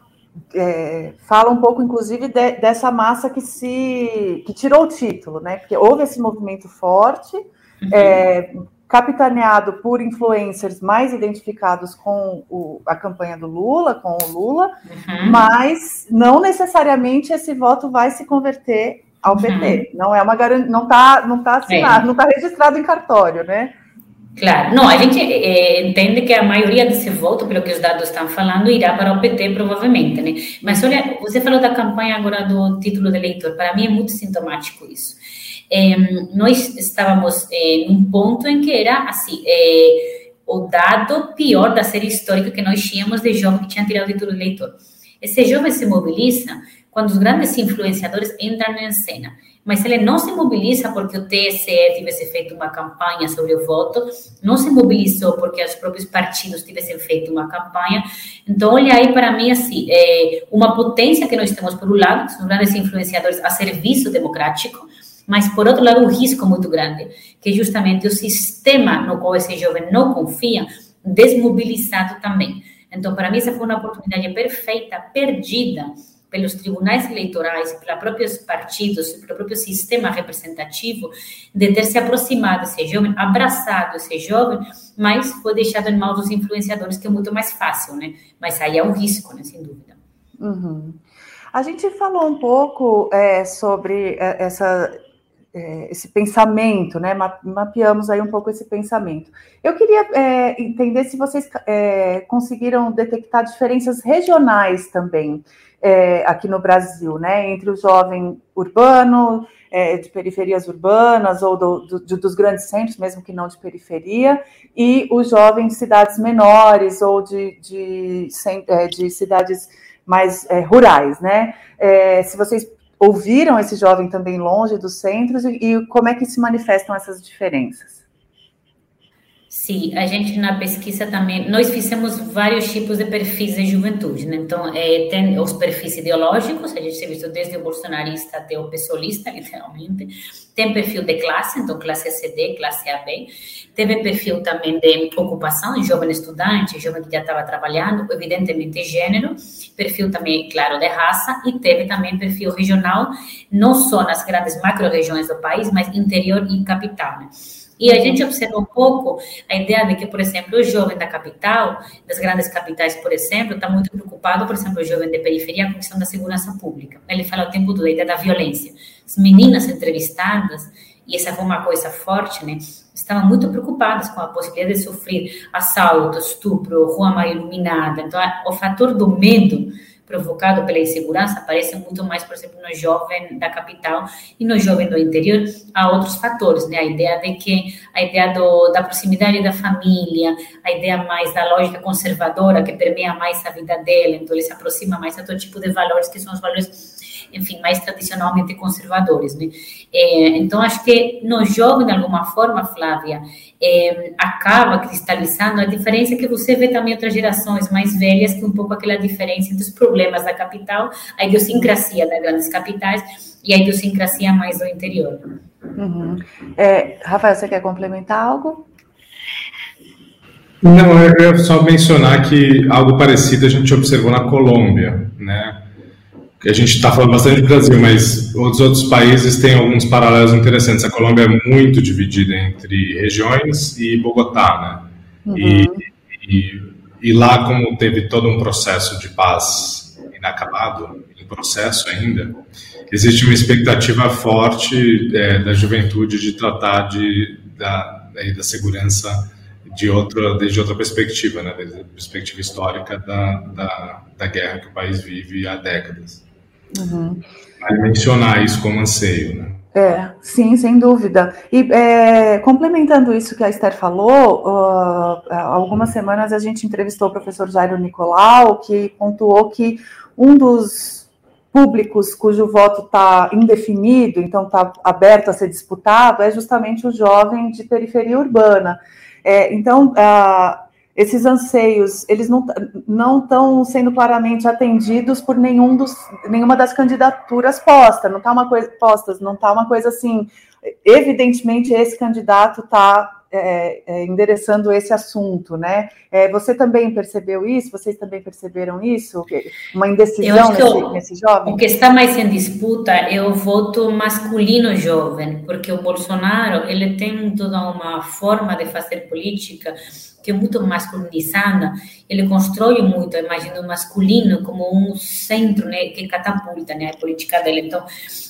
é, fala um pouco, inclusive, de, dessa massa que se que tirou o título, né? Porque houve esse movimento forte, uhum. é, capitaneado por influencers mais identificados com o, a campanha do Lula, com o Lula, uhum. mas não necessariamente esse voto vai se converter ao PT. Uhum. Não é uma garantia, não está não tá assinado, é. não está registrado em cartório, né? Claro, não, a gente é, entende que a maioria desse voto, pelo que os dados estão falando, irá para o PT, provavelmente, né? Mas olha, você falou da campanha agora do título de eleitor, para mim é muito sintomático isso nós estávamos eh, num ponto em que era assim, eh, o dado pior da série histórica que nós tínhamos de jovem que tinha tirado o título de eleitor. Esse jovem se mobiliza quando os grandes influenciadores entram em cena. Mas ele não se mobiliza porque o TSE tivesse feito uma campanha sobre o voto, não se mobilizou porque os próprios partidos tivessem feito uma campanha. Então, olha aí para mim, assim, é uma potência que nós temos, por um lado, são grandes influenciadores a serviço democrático, mas, por outro lado, um risco muito grande, que é justamente o sistema no qual esse jovem não confia, desmobilizado também. Então, para mim, essa foi uma oportunidade perfeita, perdida pelos tribunais eleitorais, pelos próprios partidos, pelo próprio sistema representativo, de ter se aproximado desse jovem, abraçado esse jovem, mas foi deixado em mãos dos influenciadores, que é muito mais fácil, né? Mas aí é um risco, né? Sem dúvida. Uhum. A gente falou um pouco é, sobre é, essa é, esse pensamento, né? Mapeamos aí um pouco esse pensamento. Eu queria é, entender se vocês é, conseguiram detectar diferenças regionais também é, aqui no Brasil, né? Entre o jovem urbano, é, de periferias urbanas ou do, do, dos grandes centros, mesmo que não de periferia, e o jovem de cidades menores ou de, de, é, de cidades mais rurais, né? se vocês ouviram esse jovem também longe dos centros e, e como é que se manifestam essas diferenças? Sim, a gente na pesquisa também, nós fizemos vários tipos de perfis de juventude, né? Então, é, tem os perfis ideológicos, a gente se visto desde o bolsonarista até o pessoalista, [LAUGHS] literalmente. Tem perfil de classe, então classe CD, classe AB. Teve perfil também de ocupação, jovem estudante, jovem que já estava trabalhando, evidentemente gênero. Perfil também, claro, de raça. E teve também perfil regional, não só nas grandes macro-regiões do país, mas interior e capital, né? E a gente observa um pouco a ideia de que, por exemplo, o jovem da capital, das grandes capitais, por exemplo, está muito preocupado, por exemplo, o jovem de periferia com a questão da segurança pública. Ele fala o tempo todo da ideia da violência. As meninas entrevistadas, e essa foi uma coisa forte, né? Estavam muito preocupadas com a possibilidade de sofrer assalto, estupro, rua mal iluminada. Então, o fator do medo provocado pela insegurança aparece muito mais, por exemplo, no jovem da capital e no jovem do interior, há outros fatores, né? A ideia de que a ideia do, da proximidade da família, a ideia mais da lógica conservadora que permeia mais a vida dela, então ele se aproxima mais a todo tipo de valores que são os valores enfim, mais tradicionalmente conservadores, né? É, então, acho que no jovem, de alguma forma, Flávia, é, acaba cristalizando a diferença que você vê também outras gerações mais velhas, que é um pouco aquela diferença entre os problemas da capital, a idiosincrasia das grandes capitais e a idiosincrasia mais do interior. Uhum. É, Rafael, você quer complementar algo? Não, eu ia só mencionar que algo parecido a gente observou na Colômbia, né? A gente está falando bastante do Brasil, mas os outros países têm alguns paralelos interessantes. A Colômbia é muito dividida entre regiões e Bogotá, né? Uhum. E, e, e, lá, como teve todo um processo de paz inacabado, em processo ainda, existe uma expectativa forte é, da juventude de tratar de, da, da segurança de outra, desde outra perspectiva, né? Desde a perspectiva histórica da, da, da guerra que o país vive há décadas. Uhum. mencionar isso como anseio, né? É, sim, sem dúvida. E é, complementando isso que a Esther falou, uh, algumas semanas a gente entrevistou o professor Jairo Nicolau, que pontuou que um dos públicos cujo voto está indefinido, então está aberto a ser disputado, é justamente o jovem de periferia urbana. É, então, uh, esses anseios, eles não estão sendo claramente atendidos por nenhum dos, nenhuma das candidaturas postas, não está uma coisa postas, não está uma coisa assim, evidentemente esse candidato está é, é, endereçando esse assunto, né? É, você também percebeu isso? Vocês também perceberam isso? Uma indecisão nesse, o, nesse jovem? O que está mais em disputa é o voto masculino jovem, porque o Bolsonaro ele tem toda uma forma de fazer política que é muito masculinizada, ele constrói muito a imagem do masculino como um centro né, que catapulta né, a política dele. Então,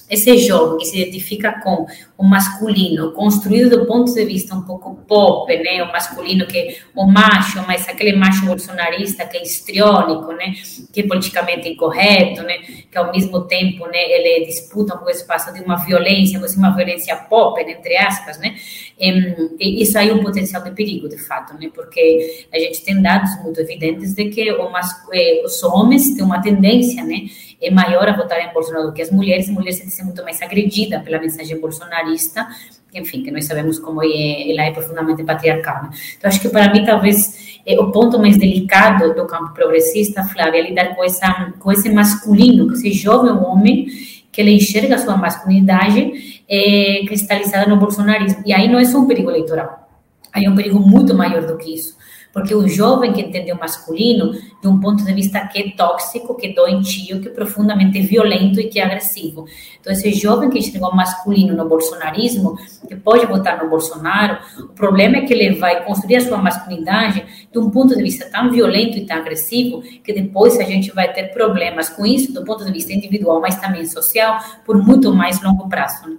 esse jogo que se identifica com o masculino, construído do ponto de vista um pouco pop, né, o masculino que é o macho, mas aquele macho bolsonarista que é histriônico, né, que é politicamente incorreto, né, que ao mesmo tempo, né, ele disputa um espaço de uma violência, mas uma violência pop, entre aspas, né, e isso aí é um potencial de perigo, de fato, né, porque a gente tem dados muito evidentes de que o eh, os homens têm uma tendência, né, é maior a votar em Bolsonaro do que as mulheres, as mulheres se sentem muito mais agredidas pela mensagem bolsonarista, enfim, que nós sabemos como é, ela é profundamente patriarcal. Né? Então, acho que para mim, talvez, é o ponto mais delicado do campo progressista, Flávia, é lidar com, essa, com esse masculino, com esse jovem homem que ele enxerga a sua masculinidade é, cristalizada no bolsonarismo. E aí não é só um perigo eleitoral, aí é um perigo muito maior do que isso porque o jovem que entende o masculino de um ponto de vista que é tóxico, que é doentio, que é profundamente violento e que é agressivo. Então, esse jovem que enxerga o masculino no bolsonarismo, que pode votar no Bolsonaro, o problema é que ele vai construir a sua masculinidade de um ponto de vista tão violento e tão agressivo, que depois a gente vai ter problemas com isso do ponto de vista individual, mas também social, por muito mais longo prazo. Né?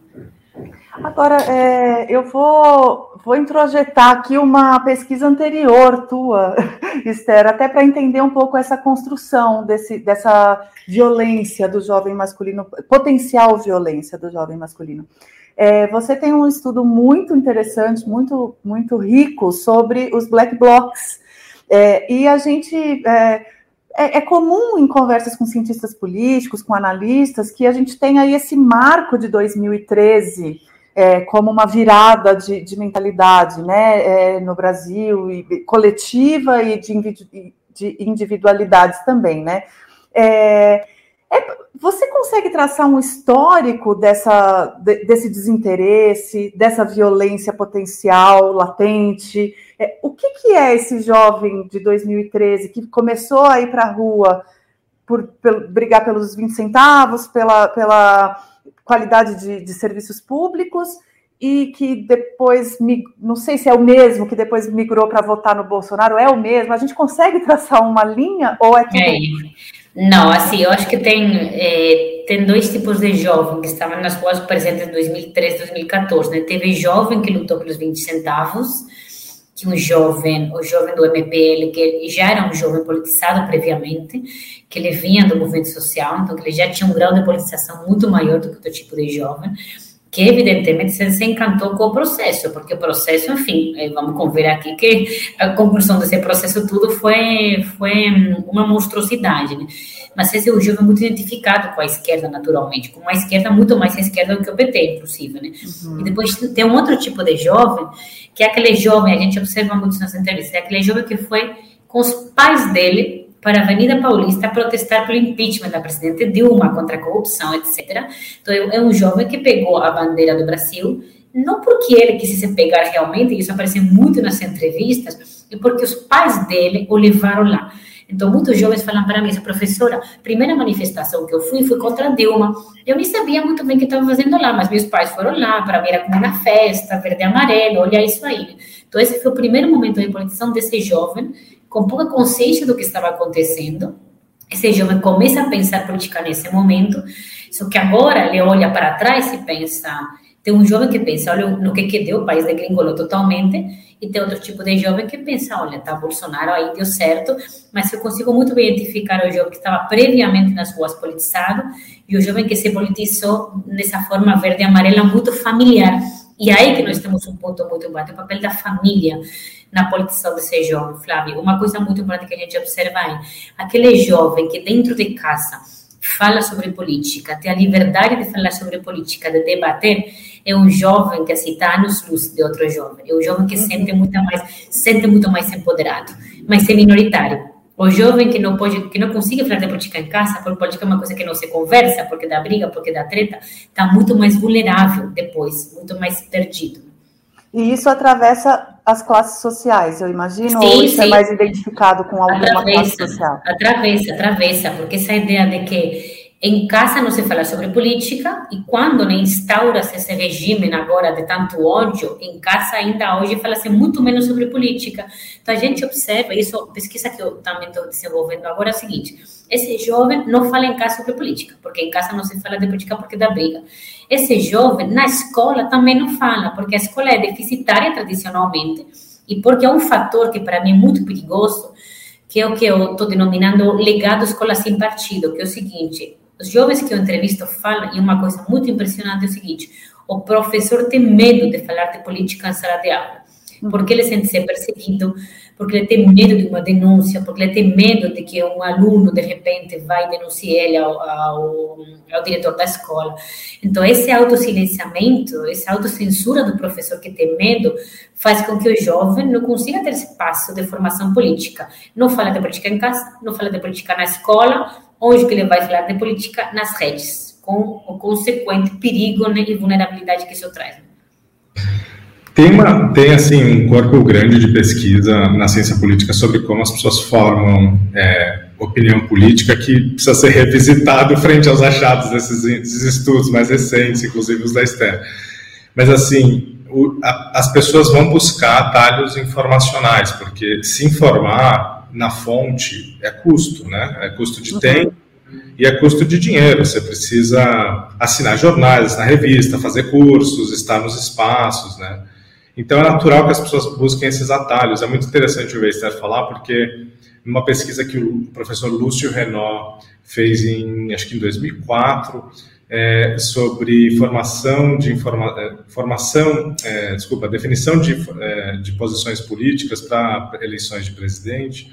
Agora, é, eu vou, vou introjetar aqui uma pesquisa anterior tua, [LAUGHS] Esther, até para entender um pouco essa construção desse, dessa violência do jovem masculino, potencial violência do jovem masculino. É, você tem um estudo muito interessante, muito, muito rico sobre os black blocs. É, e a gente. É, é, é, comum em conversas com cientistas políticos, com analistas, que a gente tem aí esse marco de 2013 é, como uma virada de, de mentalidade né, é, no Brasil, e, coletiva e de, de individualidades também. Né? É, é, você consegue traçar um histórico dessa, de, desse desinteresse, dessa violência potencial, latente? É, o que, que, é esse jovem de 2013 que começou a ir para a rua por, por, brigar pelos 20 centavos, pela, pela qualidade de, de serviços públicos e que depois, não sei se é o mesmo que depois migrou para votar no Bolsonaro, é o mesmo? A gente consegue [LAUGHS] traçar uma linha ou é tudo... É. Não, assim, eu acho que tem, é, tem dois tipos de jovem que estavam nas ruas presentes em 2013, 2014, né? Teve jovem que lutou pelos 20 centavos, que um jovem, o jovem do MPL, que já era um jovem politizado previamente, que ele vinha do movimento social, então que ele já tinha um grau de politização muito maior do que outro tipo de jovem, que evidentemente se encantou com o processo, porque o processo, enfim, eh, vamos conver aqui que a conclusão desse processo tudo foi, foi uma monstruosidade, né? Mas esse é um jovem muito identificado com a esquerda, naturalmente, com uma esquerda muito mais esquerda do que o PT, inclusive, né? Uhum. E depois tem um outro tipo de jovem, que é aquele jovem, a gente observa muito nas entrevistas, é aquele jovem que foi com os pais dele para a Avenida Paulista protestar pelo impeachment da presidente Dilma contra a corrupção, etc. Então, é um jovem que pegou a bandeira do Brasil, não porque ele quisesse pegar realmente, isso aparece muito nas entrevistas, e porque os pais dele o levaram lá. Então, muitos jovens falam para mim, professora, primeira manifestação que eu fui foi contra a Dilma. Eu nem sabia muito bem o que estava fazendo lá, mas meus pais foram lá para ver como na festa, verde e amarelo, olha isso aí. Então, esse foi o primeiro momento de politização desse jovem com pouca consciência do que estava acontecendo. Esse jovem começa a pensar política nesse momento, só que agora ele olha para trás e pensa. Tem um jovem que pensa, olha no que, que deu, o país degringolou totalmente, e tem outro tipo de jovem que pensa, olha, tá, Bolsonaro aí deu certo, mas eu consigo muito bem identificar o jovem que estava previamente nas ruas politizado e o jovem que se politizou nessa forma verde e amarela muito familiar. E aí que nós temos um ponto muito importante, o papel da família na politização desse jovem, Flávio. Uma coisa muito importante que a gente observa é aquele jovem que dentro de casa fala sobre política, tem a liberdade de falar sobre política, de debater, é um jovem que assim está anos luz de outro jovem. É um jovem que sente muito mais, sente muito mais empoderado, mas é minoritário. O jovem que não pode, que não consiga falar de política em casa, porque política é uma coisa que não se conversa, porque dá briga, porque dá treta, está muito mais vulnerável depois, muito mais perdido. E isso atravessa as classes sociais, eu imagino, sim, ou isso é sim. é mais identificado com alguma atravessa, classe social? Atravessa, atravessa, porque essa ideia de que em casa não se fala sobre política e quando né, instaura-se esse regime agora de tanto ódio, em casa ainda hoje fala-se muito menos sobre política. Então a gente observa, isso, pesquisa que eu também estou desenvolvendo agora é o seguinte, esse jovem não fala em casa sobre política, porque em casa não se fala de política porque dá briga. Esse jovem na escola também não fala, porque a escola é deficitária tradicionalmente e porque é um fator que para mim é muito perigoso, que é o que eu estou denominando legado escola sem partido, que é o seguinte, os jovens que eu entrevisto falam, e uma coisa muito impressionante é o seguinte: o professor tem medo de falar de política em sala de aula, porque ele sente ser perseguido, porque ele tem medo de uma denúncia, porque ele tem medo de que um aluno, de repente, vai denunciar ele ao, ao, ao diretor da escola. Então, esse autossilenciamento, essa autocensura do professor que tem medo, faz com que o jovem não consiga ter esse passo de formação política. Não fala de política em casa, não fala de política na escola, onde que ele vai falar de política nas redes, com o consequente perigo né, e vulnerabilidade que isso traz. Tem, uma, tem assim um corpo grande de pesquisa na ciência política sobre como as pessoas formam é, opinião política que precisa ser revisitado [LAUGHS] frente aos achados desses, desses estudos mais recentes, inclusive os da Esther. Mas assim, o, a, as pessoas vão buscar atalhos informacionais, porque se informar na fonte é custo, né? É custo de uhum. tempo e é custo de dinheiro. Você precisa assinar jornais, assinar revista, fazer cursos, estar nos espaços, né? Então é natural que as pessoas busquem esses atalhos. É muito interessante o Esther falar, porque numa pesquisa que o professor Lúcio Renault fez em, acho que em 2004, é, sobre formação de informa, é, formação, é, desculpa, definição de, é, de posições políticas para eleições de presidente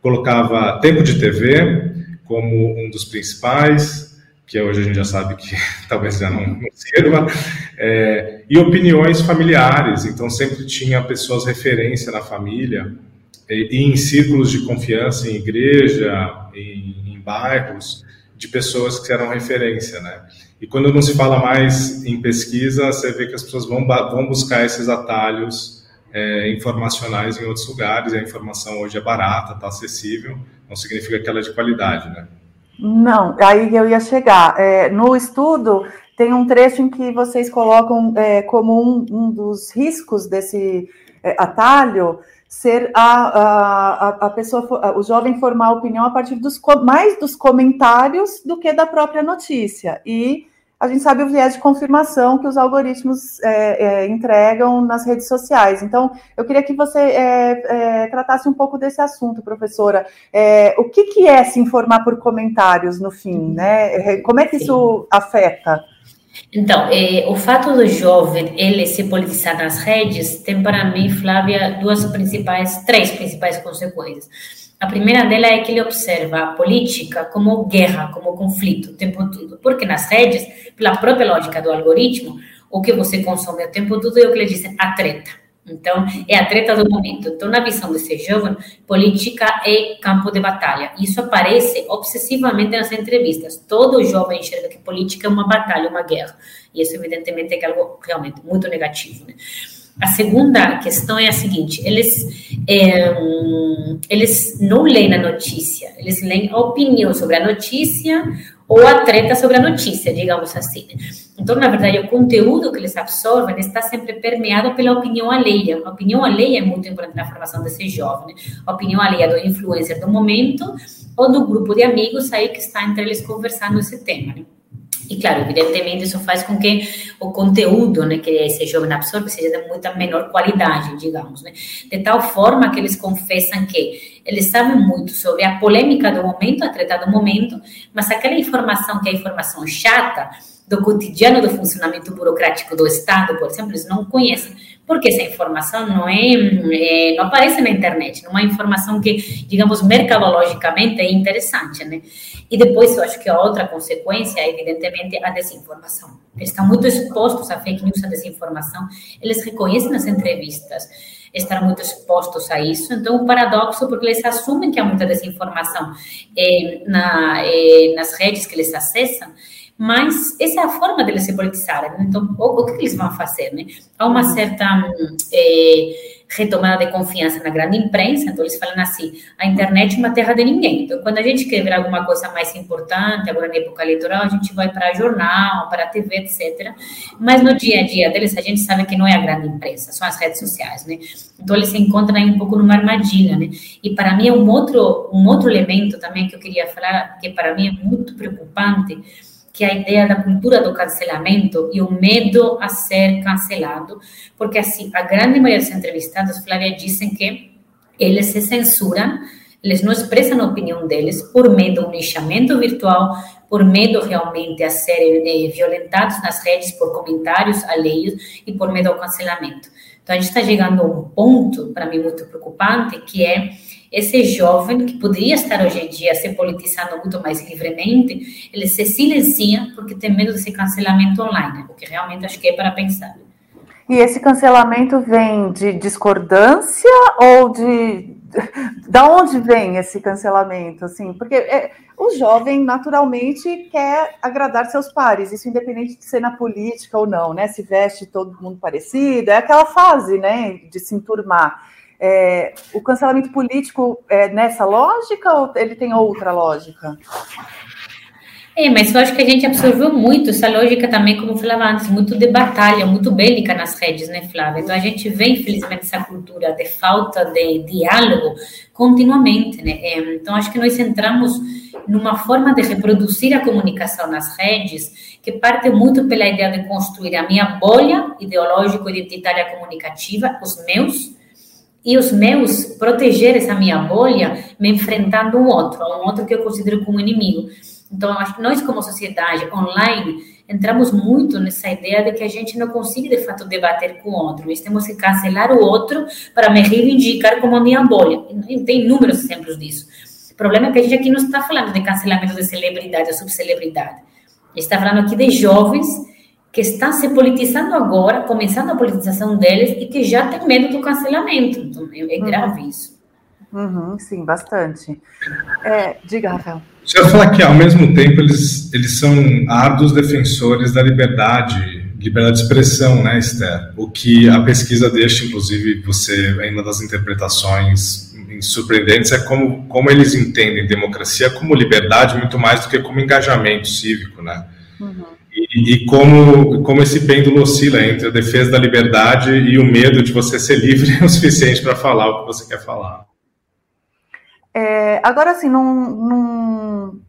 colocava tempo de TV como um dos principais, que hoje a gente já sabe que [LAUGHS] talvez já não, não sirva, é, e opiniões familiares. Então, sempre tinha pessoas referência na família e, e em círculos de confiança, em igreja, em, em, bairros, de pessoas que eram referência, né? E quando não se fala mais em pesquisa, você vê que as pessoas vão, vão buscar esses atalhos é, informacionais em outros lugares. A informação hoje é barata, está acessível, não significa que ela é de qualidade, né? Não, aí eu ia chegar. É, no estudo, tem um trecho em que vocês colocam é, como um, um, dos riscos desse é, atalho ser a, a, a pessoa, o jovem formar opinião a partir dos mais dos comentários do que da própria notícia. E a gente sabe o viés de confirmação que os algoritmos é, é, entregam nas redes sociais. Então, eu queria que você é, é tratasse um pouco desse assunto, professora. É, o que, que, é se informar por comentários, no fim? Né? É, como é que Sim. isso afeta? Então, o fato do jovem ele se politizar nas redes tem para mim, Flávia, duas principais, três principais consequências. A primeira dela é que ele observa a política como guerra, como conflito, o tempo todo. Porque nas redes, pela própria lógica do algoritmo, o que você consome o tempo todo é o que eles dizem a treta. Então, é a treta do momento. Então, na visão desse jovem, política é campo de batalha. Isso aparece obsessivamente nas entrevistas. Todo jovem enxerga que política é uma batalha, uma guerra. E isso, evidentemente, é algo realmente muito negativo. Né? A segunda questão é a seguinte: eles, é, eles não leem a notícia, eles leem a opinião sobre a notícia ou a treta sobre a notícia, digamos assim. Então, na verdade, o conteúdo que eles absorvem está sempre permeado pela opinião alheia. A opinião alheia é muito importante na formação desse jovem. A opinião alheia do influencer do momento ou do grupo de amigos aí que está entre eles conversando esse tema. Né? E, claro, evidentemente, isso faz com que o conteúdo né, que esse jovem absorve seja de muita menor qualidade, digamos. Né? De tal forma que eles confessam que eles sabem muito sobre a polêmica do momento, a treta do momento, mas aquela informação que é informação chata, do cotidiano do funcionamento burocrático do Estado, por exemplo, eles não conhecem, porque essa informação não é, é, não aparece na internet, não é uma informação que, digamos, mercadologicamente é interessante, né? E depois eu acho que a outra consequência é, evidentemente, a desinformação. Eles estão muito expostos a fake news, a desinformação, eles reconhecem nas entrevistas estar muito expostos a isso. Então, o paradoxo, porque eles assumem que há muita desinformação é, na, é, nas redes que eles acessam, mas essa é a forma deles se politizarem. Né? Então, o, o, que eles vão fazer? Né? Há uma certa é, retomada de confiança na grande imprensa, então eles falam assim, a internet é uma terra de ninguém. Então, quando a gente quer ver alguma coisa mais importante, agora na época eleitoral, a gente vai para jornal, para a TV, etc. Mas no dia a dia deles, a gente sabe que não é a grande imprensa, são as redes sociais, né? Então, eles se encontram aí um pouco numa armadilha, né? E para mim, é um outro, um outro elemento também que eu queria falar, que para mim é muito preocupante, que é a ideia da cultura do cancelamento e o medo a ser cancelado, porque assim, a grande maioria dos entrevistados, Flávia, dizem que eles se censuram, eles não expressam a opinião deles por medo ao lixamento virtual, por medo realmente a serem eh, violentados nas redes por comentários alheios e por medo ao cancelamento. Então, a gente está chegando a um ponto, para mim, muito preocupante, que é esse jovem que poderia estar hoje em dia se politizando muito mais livremente, ele se silencia porque tem medo desse cancelamento online, o que realmente acho que é para pensar. E esse cancelamento vem de discordância ou de [LAUGHS] da onde vem esse cancelamento, assim? Porque é, o jovem naturalmente quer agradar seus pares, isso independente de ser na política ou não, né? Se veste todo mundo parecido, é aquela fase, né, de se enturmar. É, o cancelamento político é nessa lógica ou ele tem outra lógica? É, mas eu acho que a gente absorveu muito essa lógica também, como eu falava antes, muito de batalha, muito bélica nas redes, né, Flávia? Então a gente vê, infelizmente, essa cultura de falta de diálogo continuamente, né? É, então acho que nós entramos numa forma de reproduzir a comunicação nas redes que parte muito pela ideia de construir a minha bolha ideológico-identitária comunicativa, os meus, e os meus proteger essa minha bolha me enfrentando um outro, um outro que eu considero como inimigo. Então, acho que nós, como sociedade online, entramos muito nessa ideia de que a gente não consegue, de fato, debater com o outro. Nós temos que cancelar o outro para me reivindicar como a minha bolha. E tem inúmeros exemplos disso. O problema é que a gente aqui não está falando de cancelamento de celebridade ou subcelebridade. está falando aqui de jovens que estão se politizando agora, começando a politização deles e que já tem medo do cancelamento. Então, é, é grave uhum. isso. Uhum, sim, bastante. É, diga, Rafael. Você vai falar que, ao mesmo tempo, eles, eles são árduos defensores da liberdade, liberdade de expressão, né, Esther? O que a pesquisa deixa, inclusive, você, em uma das interpretações surpreendentes, é como, como eles entendem democracia como liberdade muito mais do que como engajamento cívico, né? Uhum. E, como, como esse pêndulo oscila entre a defesa da liberdade e o medo de você ser livre [LAUGHS] o suficiente para falar o que você quer falar. É, agora, assim, num, num,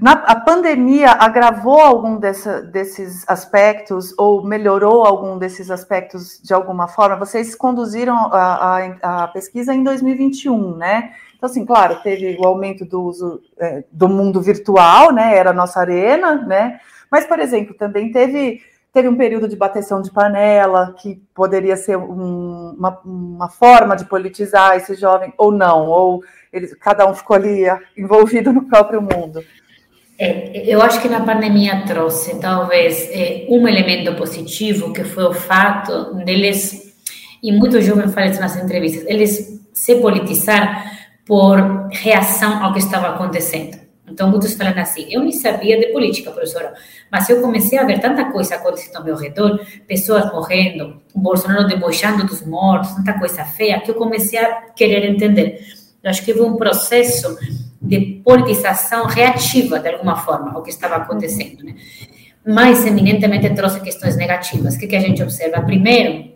na, a pandemia agravou algum dessa, desses aspectos ou melhorou algum desses aspectos de alguma forma? Vocês conduziram a, a, a pesquisa em 2021, né? Então, assim, claro, teve o aumento do uso é, do mundo virtual, né? Era a nossa arena, né? Mas, por exemplo, também teve, teve um período de bateção de panela, que poderia ser um, uma, uma forma de politizar esse jovem, ou não, ou eles, cada um ficou ali envolvido no próprio mundo. É, eu acho que na pandemia trouxe talvez é, um elemento positivo que foi o fato deles e muitos jovens falam isso nas entrevistas eles se politizar por reação ao que estava acontecendo então muitos falam assim eu nem sabia de política professora mas eu comecei a ver tanta coisa acontecendo ao meu redor pessoas morrendo Bolsonaro debochando dos mortos tanta coisa feia que eu comecei a querer entender eu acho que foi um processo de politização reativa, de alguma forma, ao que estava acontecendo. Né? Mas, eminentemente, trouxe questões negativas. O que, que a gente observa? Primeiro,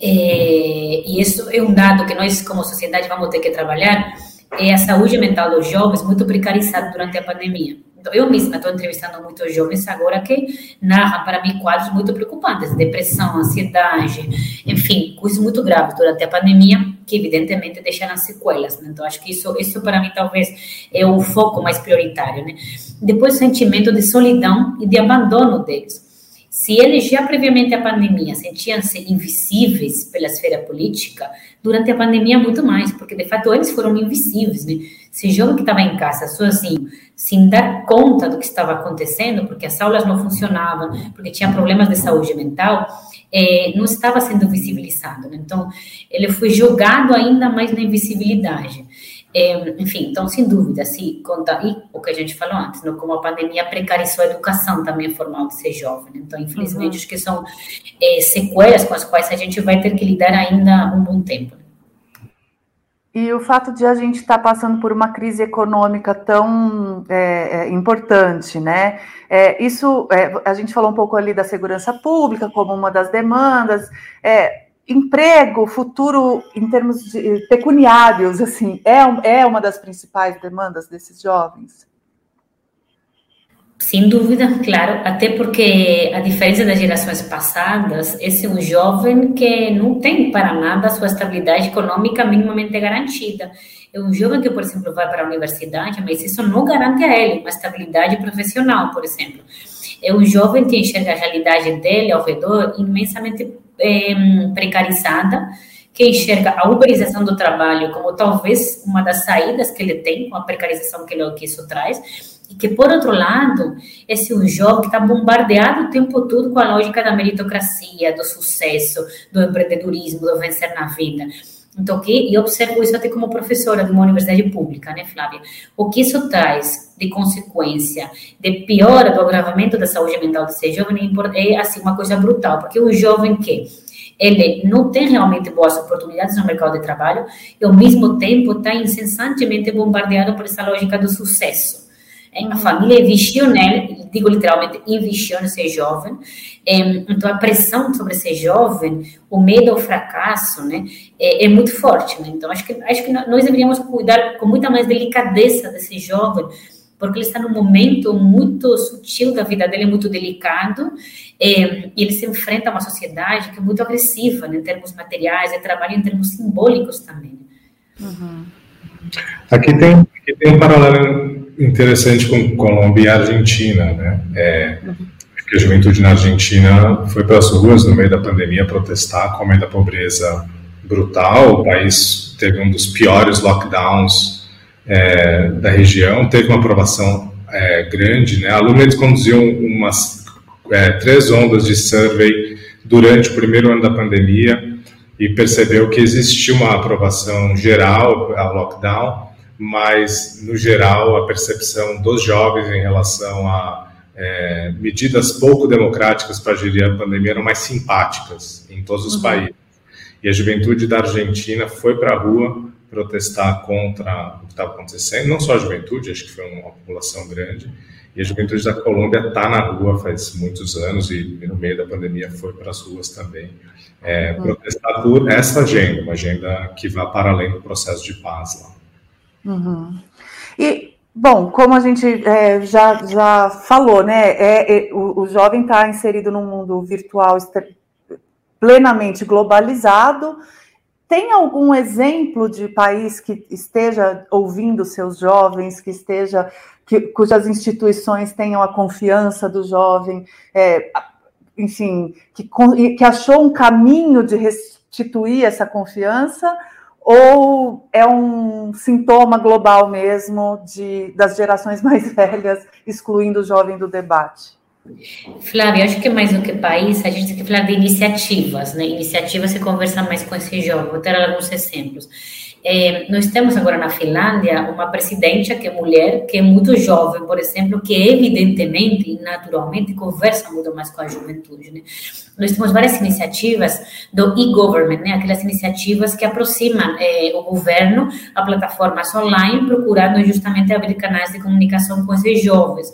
é, e isso é um dado que nós, como sociedade, vamos ter que trabalhar, é a saúde mental dos jovens muito precarizada durante a pandemia. Então, eu mesma estou entrevistando muitos jovens agora que narram para mim quadros muito preocupantes, depressão, ansiedade, enfim, coisas muito graves durante a pandemia, que evidentemente deixaram sequelas. Né? Então, acho que isso, isso para mim talvez é o foco mais prioritário. Né? Depois, o sentimento de solidão e de abandono deles. Se eles já previamente à pandemia sentiam-se invisíveis pela esfera política, durante a pandemia muito mais, porque de fato eles foram invisíveis, né? Esse jovem que estava em casa sozinho, sem dar conta do que estava acontecendo, porque as aulas não funcionavam, porque tinha problemas de saúde mental, é, não estava sendo visibilizado. Né? Então, ele foi jogado ainda mais na invisibilidade. É, enfim, então, sem dúvida, se conta, e o que a gente falou antes, né, como a pandemia precarizou a educação também formal de ser jovem. Né? Então, infelizmente, uhum. acho que são é, sequelas com as quais a gente vai ter que lidar ainda um bom tempo. E o fato de a gente estar tá passando por uma crise econômica tão é, importante, né? É, isso, é, a gente falou um pouco ali da segurança pública como uma das demandas. É, emprego, futuro em termos de pecuniários, assim, é, é uma das principais demandas desses jovens? Sem dúvida, claro, até porque a diferença das gerações passadas, esse é um jovem que não tem para nada a sua estabilidade econômica minimamente garantida. É um jovem que, por exemplo, vai para a universidade, mas isso não garante a ele uma estabilidade profissional, por exemplo. É um jovem que enxerga a realidade dele ao redor imensamente é, precarizada, que enxerga a uberização do trabalho como talvez uma das saídas que ele tem, com a precarização que, ele, que isso traz, e que, por outro lado, esse um jovem que está bombardeado o tempo todo com a lógica da meritocracia, do sucesso, do empreendedorismo, do vencer na vida. Então, que, e observo isso até como professora de uma universidade pública, né, Flávia? O que isso traz de consequência, de piora do agravamento da saúde mental desse jovem é, assim, uma coisa brutal, porque o jovem que ele não tem realmente boas oportunidades no mercado de trabalho e, ao mesmo tempo, está incessantemente bombardeado por essa lógica do sucesso. A família investiu nele, digo literalmente, investiu nesse jovem. Então, a pressão sobre esse jovem, o medo ao fracasso, né, é, é muito forte. Né? Então, acho que, acho que nós deveríamos cuidar com muita mais delicadeza desse jovem, porque ele está num momento muito sutil da vida dele, muito delicado, e ele se enfrenta a uma sociedade que é muito agressiva né, em termos materiais, e trabalha em termos simbólicos também. Uhum. Aqui tem, aqui tem um paralelo interessante com Colômbia e Argentina, né? É, que a juventude na Argentina foi para as ruas no meio da pandemia protestar com a da pobreza brutal. O país teve um dos piores lockdowns é, da região, teve uma aprovação é, grande, né? A Lumen conduziu umas é, três ondas de survey durante o primeiro ano da pandemia e percebeu que existia uma aprovação geral ao lockdown, mas no geral a percepção dos jovens em relação a é, medidas pouco democráticas para gerir a pandemia eram mais simpáticas em todos os uhum. países. E a juventude da Argentina foi para a rua protestar contra o que estava acontecendo, não só a juventude, acho que foi uma população grande, e a juventude da Colômbia está na rua faz muitos anos e no meio da pandemia foi para as ruas também é, uhum. protestar por essa agenda, uma agenda que vá para além do processo de paz lá. Uhum. E Bom, como a gente é, já, já falou, né, é, é o, o, jovem está inserido num mundo virtual plenamente globalizado. Tem algum exemplo de país que esteja ouvindo seus jovens, que esteja, que, cujas instituições tenham a confiança do jovem, é, enfim, que, que achou um caminho de restituir essa confiança? Ou é um sintoma global mesmo de, das gerações [LAUGHS] mais velhas excluindo o jovem do debate? Flávia, acho que mais do que país, a gente tem que falar de iniciativas, né? Iniciativas se conversa mais com esse jovem. Vou ter alguns exemplos. É, nós temos agora na Finlândia uma presidente que é mulher, que é muito jovem, por exemplo, que evidentemente e naturalmente conversa muito mais com a juventude. Né? Nós temos várias iniciativas do e-government, né? aquelas iniciativas que aproximam é, o governo a plataformas online, procurando justamente abrir canais de comunicação com esses jovens.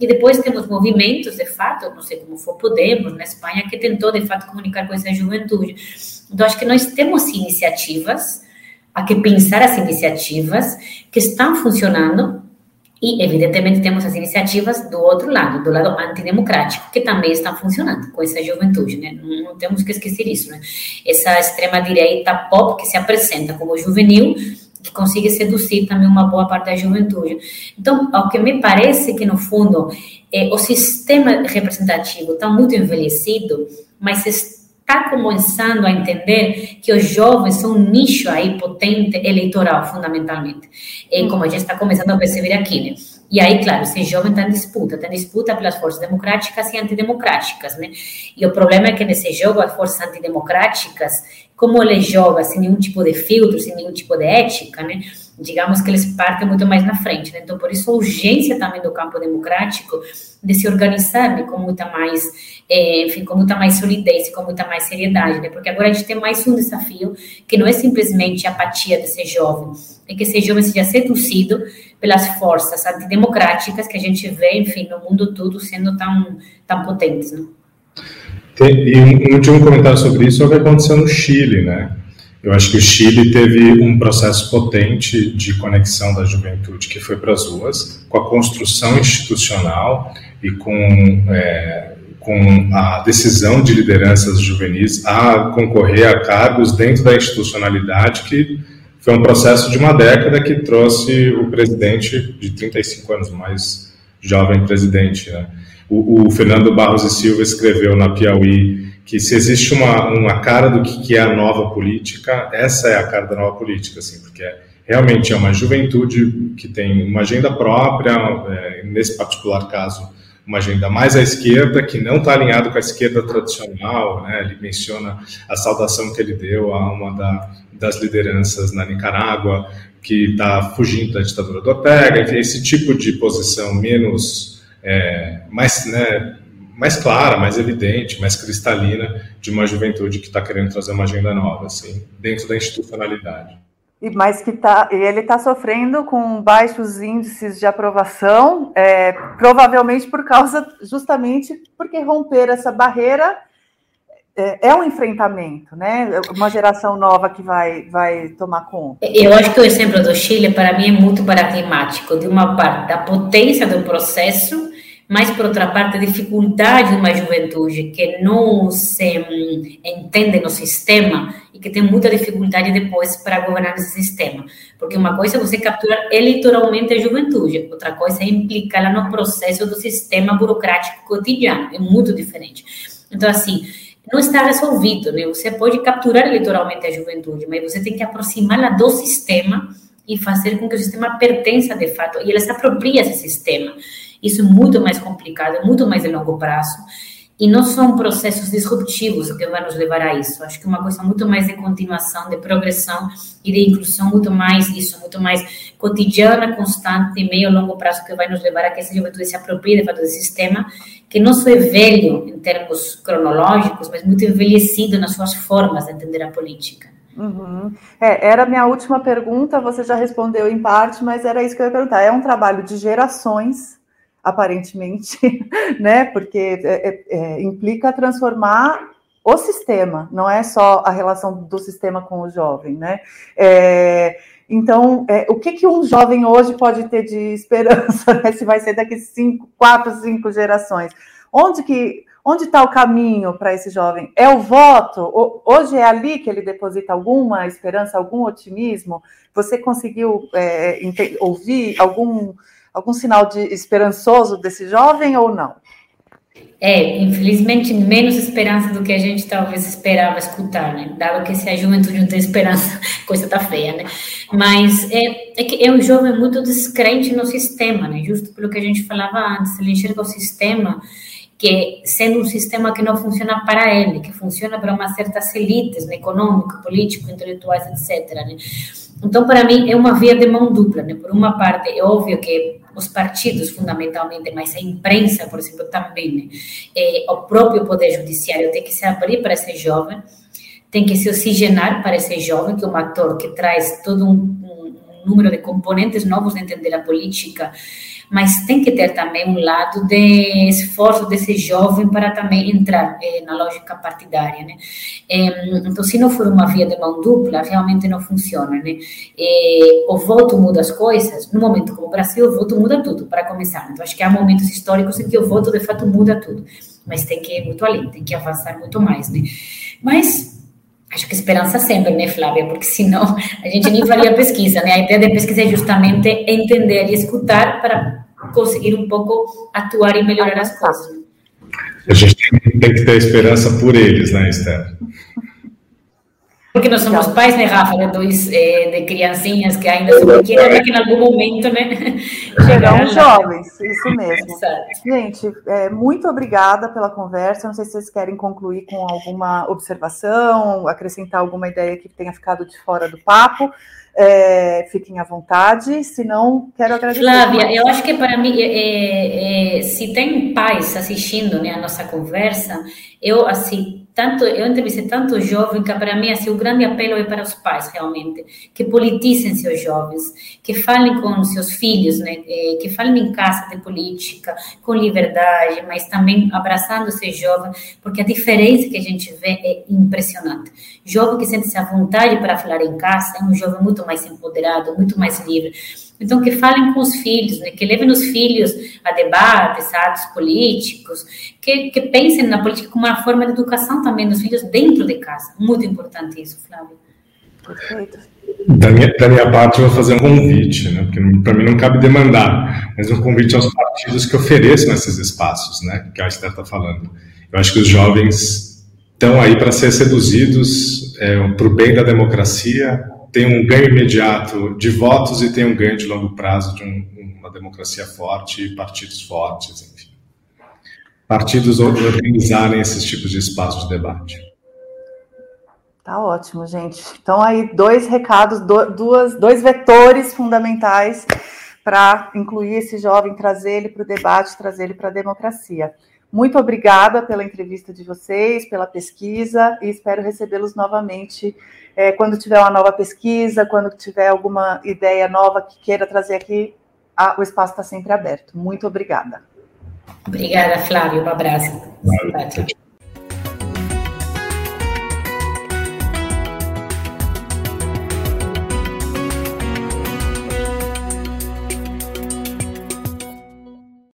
E depois temos movimentos, de fato, não sei como foi Podemos, na Espanha, que tentou, de fato, comunicar com essa juventude. Então, acho que nós temos iniciativas, há que pensar as iniciativas que estão funcionando e, evidentemente, temos as iniciativas do outro lado, do lado antidemocrático, que também estão funcionando com essa juventude, né? Não, temos que esquecer isso, né? Essa extrema-direita pop que se apresenta como juvenil, que consiga seduzir também uma boa parte da juventude. Então, ao que me parece que, no fundo, é, o sistema representativo está muito envelhecido, mas está começando a entender que os jovens são um nicho aí potente eleitoral, fundamentalmente. E como a gente está começando a perceber aqui, né? E aí, claro, esse jovem está em disputa, está em disputa pelas forças democráticas e antidemocráticas, né? E o problema é que nesse jogo, as forças antidemocráticas, como ele joga sem nenhum tipo de filtro, sem nenhum tipo de ética, né? Digamos que eles partem muito mais na frente. Né? Então, por isso, a urgência também do campo democrático de se organizar né, com muita mais, é, enfim, com muita mais solidez, com muita mais seriedade, né? Porque agora a gente tem mais um desafio que não é simplesmente a apatia desse jovem, é que esse jovem seja seduzido pelas forças antidemocráticas que a gente vê, enfim, no mundo todo sendo tão, tão potentes, né? E um último comentário sobre isso é o que aconteceu no Chile, né? Eu acho que o Chile teve um processo potente de conexão da juventude que foi para as ruas, com a construção institucional e com, é, com a decisão de lideranças juvenis a concorrer a cargos dentro da institucionalidade, que foi um processo de uma década que trouxe o presidente de 35 anos, mais jovem presidente. Né? O, o Fernando Barros e Silva escreveu na Piauí que se existe uma, uma cara do que, é a nova política, essa é a cara da nova política, assim, porque é, realmente é uma juventude que tem uma agenda própria, é, nesse particular caso, uma agenda mais à esquerda, que não está alinhado com a esquerda tradicional, né? ele menciona a saudação que ele deu a uma da, das lideranças na Nicarágua, que está fugindo da ditadura do Ortega, enfim, esse tipo de posição menos, é, mais, né, mais clara, mais evidente, mais cristalina de uma juventude que está querendo trazer uma agenda nova, assim, dentro da institucionalidade. E mas que tá, ele está sofrendo com baixos índices de aprovação, é, provavelmente por causa, justamente porque romper essa barreira é, é, um enfrentamento, né? Uma geração nova que vai, vai tomar conta. Eu acho que o exemplo do Chile, para mim, é muito paradigmático, de uma parte da potência do processo mas por outra parte a dificuldade de uma juventude que não se hum, entende no sistema e que tem muita dificuldade depois para governar esse sistema. Porque uma coisa é você capturar eleitoralmente a juventude, outra coisa é implicá-la no processo do sistema burocrático cotidiano, é muito diferente. Então, assim, não está resolvido, né? Você pode capturar eleitoralmente a juventude, mas você tem que aproximá-la do sistema e fazer com que o sistema pertença de fato, e ela se apropria desse sistema. Isso é muito mais complicado, muito mais de longo prazo, e não são processos disruptivos que vão nos levar a isso. Acho que é uma coisa muito mais de continuação, de progressão e de inclusão, muito mais isso, muito mais cotidiana, constante, meio a longo prazo, que vai nos levar a que essa juventude se aproprie de fato do sistema, que não só é velho em termos cronológicos, mas muito envelhecido nas suas formas de entender a política. Uhum. É, era a minha última pergunta, você já respondeu em parte, mas era isso que eu ia perguntar. É um trabalho de gerações aparentemente, [LAUGHS] né? Porque é, é, é, implica transformar o sistema, não é só a relação do sistema com o jovem, né? É, então, é, o que, que um jovem hoje pode ter de esperança, [LAUGHS] né? Se vai ser daqui cinco, quatro, cinco gerações? Onde que onde está o caminho para esse jovem? É o voto? Hoje é ali que ele deposita alguma esperança, algum otimismo? Você conseguiu é, ouvir algum algum sinal de esperançoso desse jovem ou não? É, infelizmente, menos esperança do que a gente talvez esperava escutar, né? Dado que se a juventude não tem esperança, [LAUGHS] coisa tá feia, né? Mas é, é que é um jovem muito descrente no sistema, né? Justo pelo que a gente falava antes, ele enxerga o sistema que sendo um sistema que não funciona para ele, que funciona para umas certas elites, né? econômico, político, intelectuais, etc. Né? Então, para mim, é uma via de mão dupla. Né? Por uma parte, é óbvio que os partidos, fundamentalmente, mas a imprensa, por exemplo, também, né? é, o próprio Poder Judiciário tem que se abrir para esse jovem, tem que se oxigenar para esse jovem, que é um ator que traz todo um, um número de componentes novos de entender a política, mas tem que ter também um lado de esforço desse jovem para também entrar eh, na lógica partidária, né? Eh, então, se não for uma via de mão dupla, realmente não funciona, né? Eh, o voto muda as coisas. No momento como o Brasil, o voto muda tudo, para começar. Então, acho que há momentos históricos em que o voto, de fato, muda tudo. Mas tem que ir muito além, tem que avançar muito mais, né? Mas Acho que esperança sempre, né, Flávia? Porque senão a gente nem faria pesquisa, né? A ideia da pesquisa é justamente entender e escutar para conseguir um pouco atuar e melhorar as coisas. A gente tem que ter esperança por eles, né, Esther? Porque nós somos pais, né, Rafa, de dois é, de criancinhas que ainda são pequenas, mas que em algum momento, né? [LAUGHS] Chegarão [LAUGHS] jovens, isso [LAUGHS] mesmo. Gente, é, muito obrigada pela conversa. Não sei se vocês querem concluir com alguma observação, acrescentar alguma ideia que tenha ficado de fora do papo. É, fiquem à vontade, se não, quero agradecer. Flávia, eu acho que para mim, é, é, se tem pais assistindo né, a nossa conversa, eu, assim, tanto eu entrevistei tanto jovem que para mim assim o grande apelo é para os pais realmente. Que politicem seus jovens que falem com seus filhos né? É, que falem em casa de política com liberdade mas também abraçando esse jovem porque a diferença que a gente vê é impressionante jovem que sente-se à vontade para falar em casa é um jovem muito mais empoderado muito mais livre então, que falem com os filhos, né? que levem os filhos a debates, a atos políticos, que, que pensem na política como uma forma de educação também dos filhos dentro de casa. Muito importante isso, Flávio. Perfeito. Da minha, da minha parte, eu vou fazer um convite, né? porque para mim não cabe demandar, mas um convite aos partidos que ofereçam esses espaços, né? que a Esther está falando. Eu acho que os jovens estão aí para ser seduzidos é, para o bem da democracia, tem um ganho imediato de votos e tem um ganho de longo prazo de um, uma democracia forte e partidos fortes, enfim. Partidos organizarem esses tipos de espaços de debate. Tá ótimo, gente. Então aí dois recados, duas, dois vetores fundamentais para incluir esse jovem, trazer ele para o debate, trazer ele para a democracia. Muito obrigada pela entrevista de vocês, pela pesquisa e espero recebê-los novamente é, quando tiver uma nova pesquisa, quando tiver alguma ideia nova que queira trazer aqui, a, o espaço está sempre aberto. Muito obrigada. Obrigada, Flávio. Um abraço. Valeu.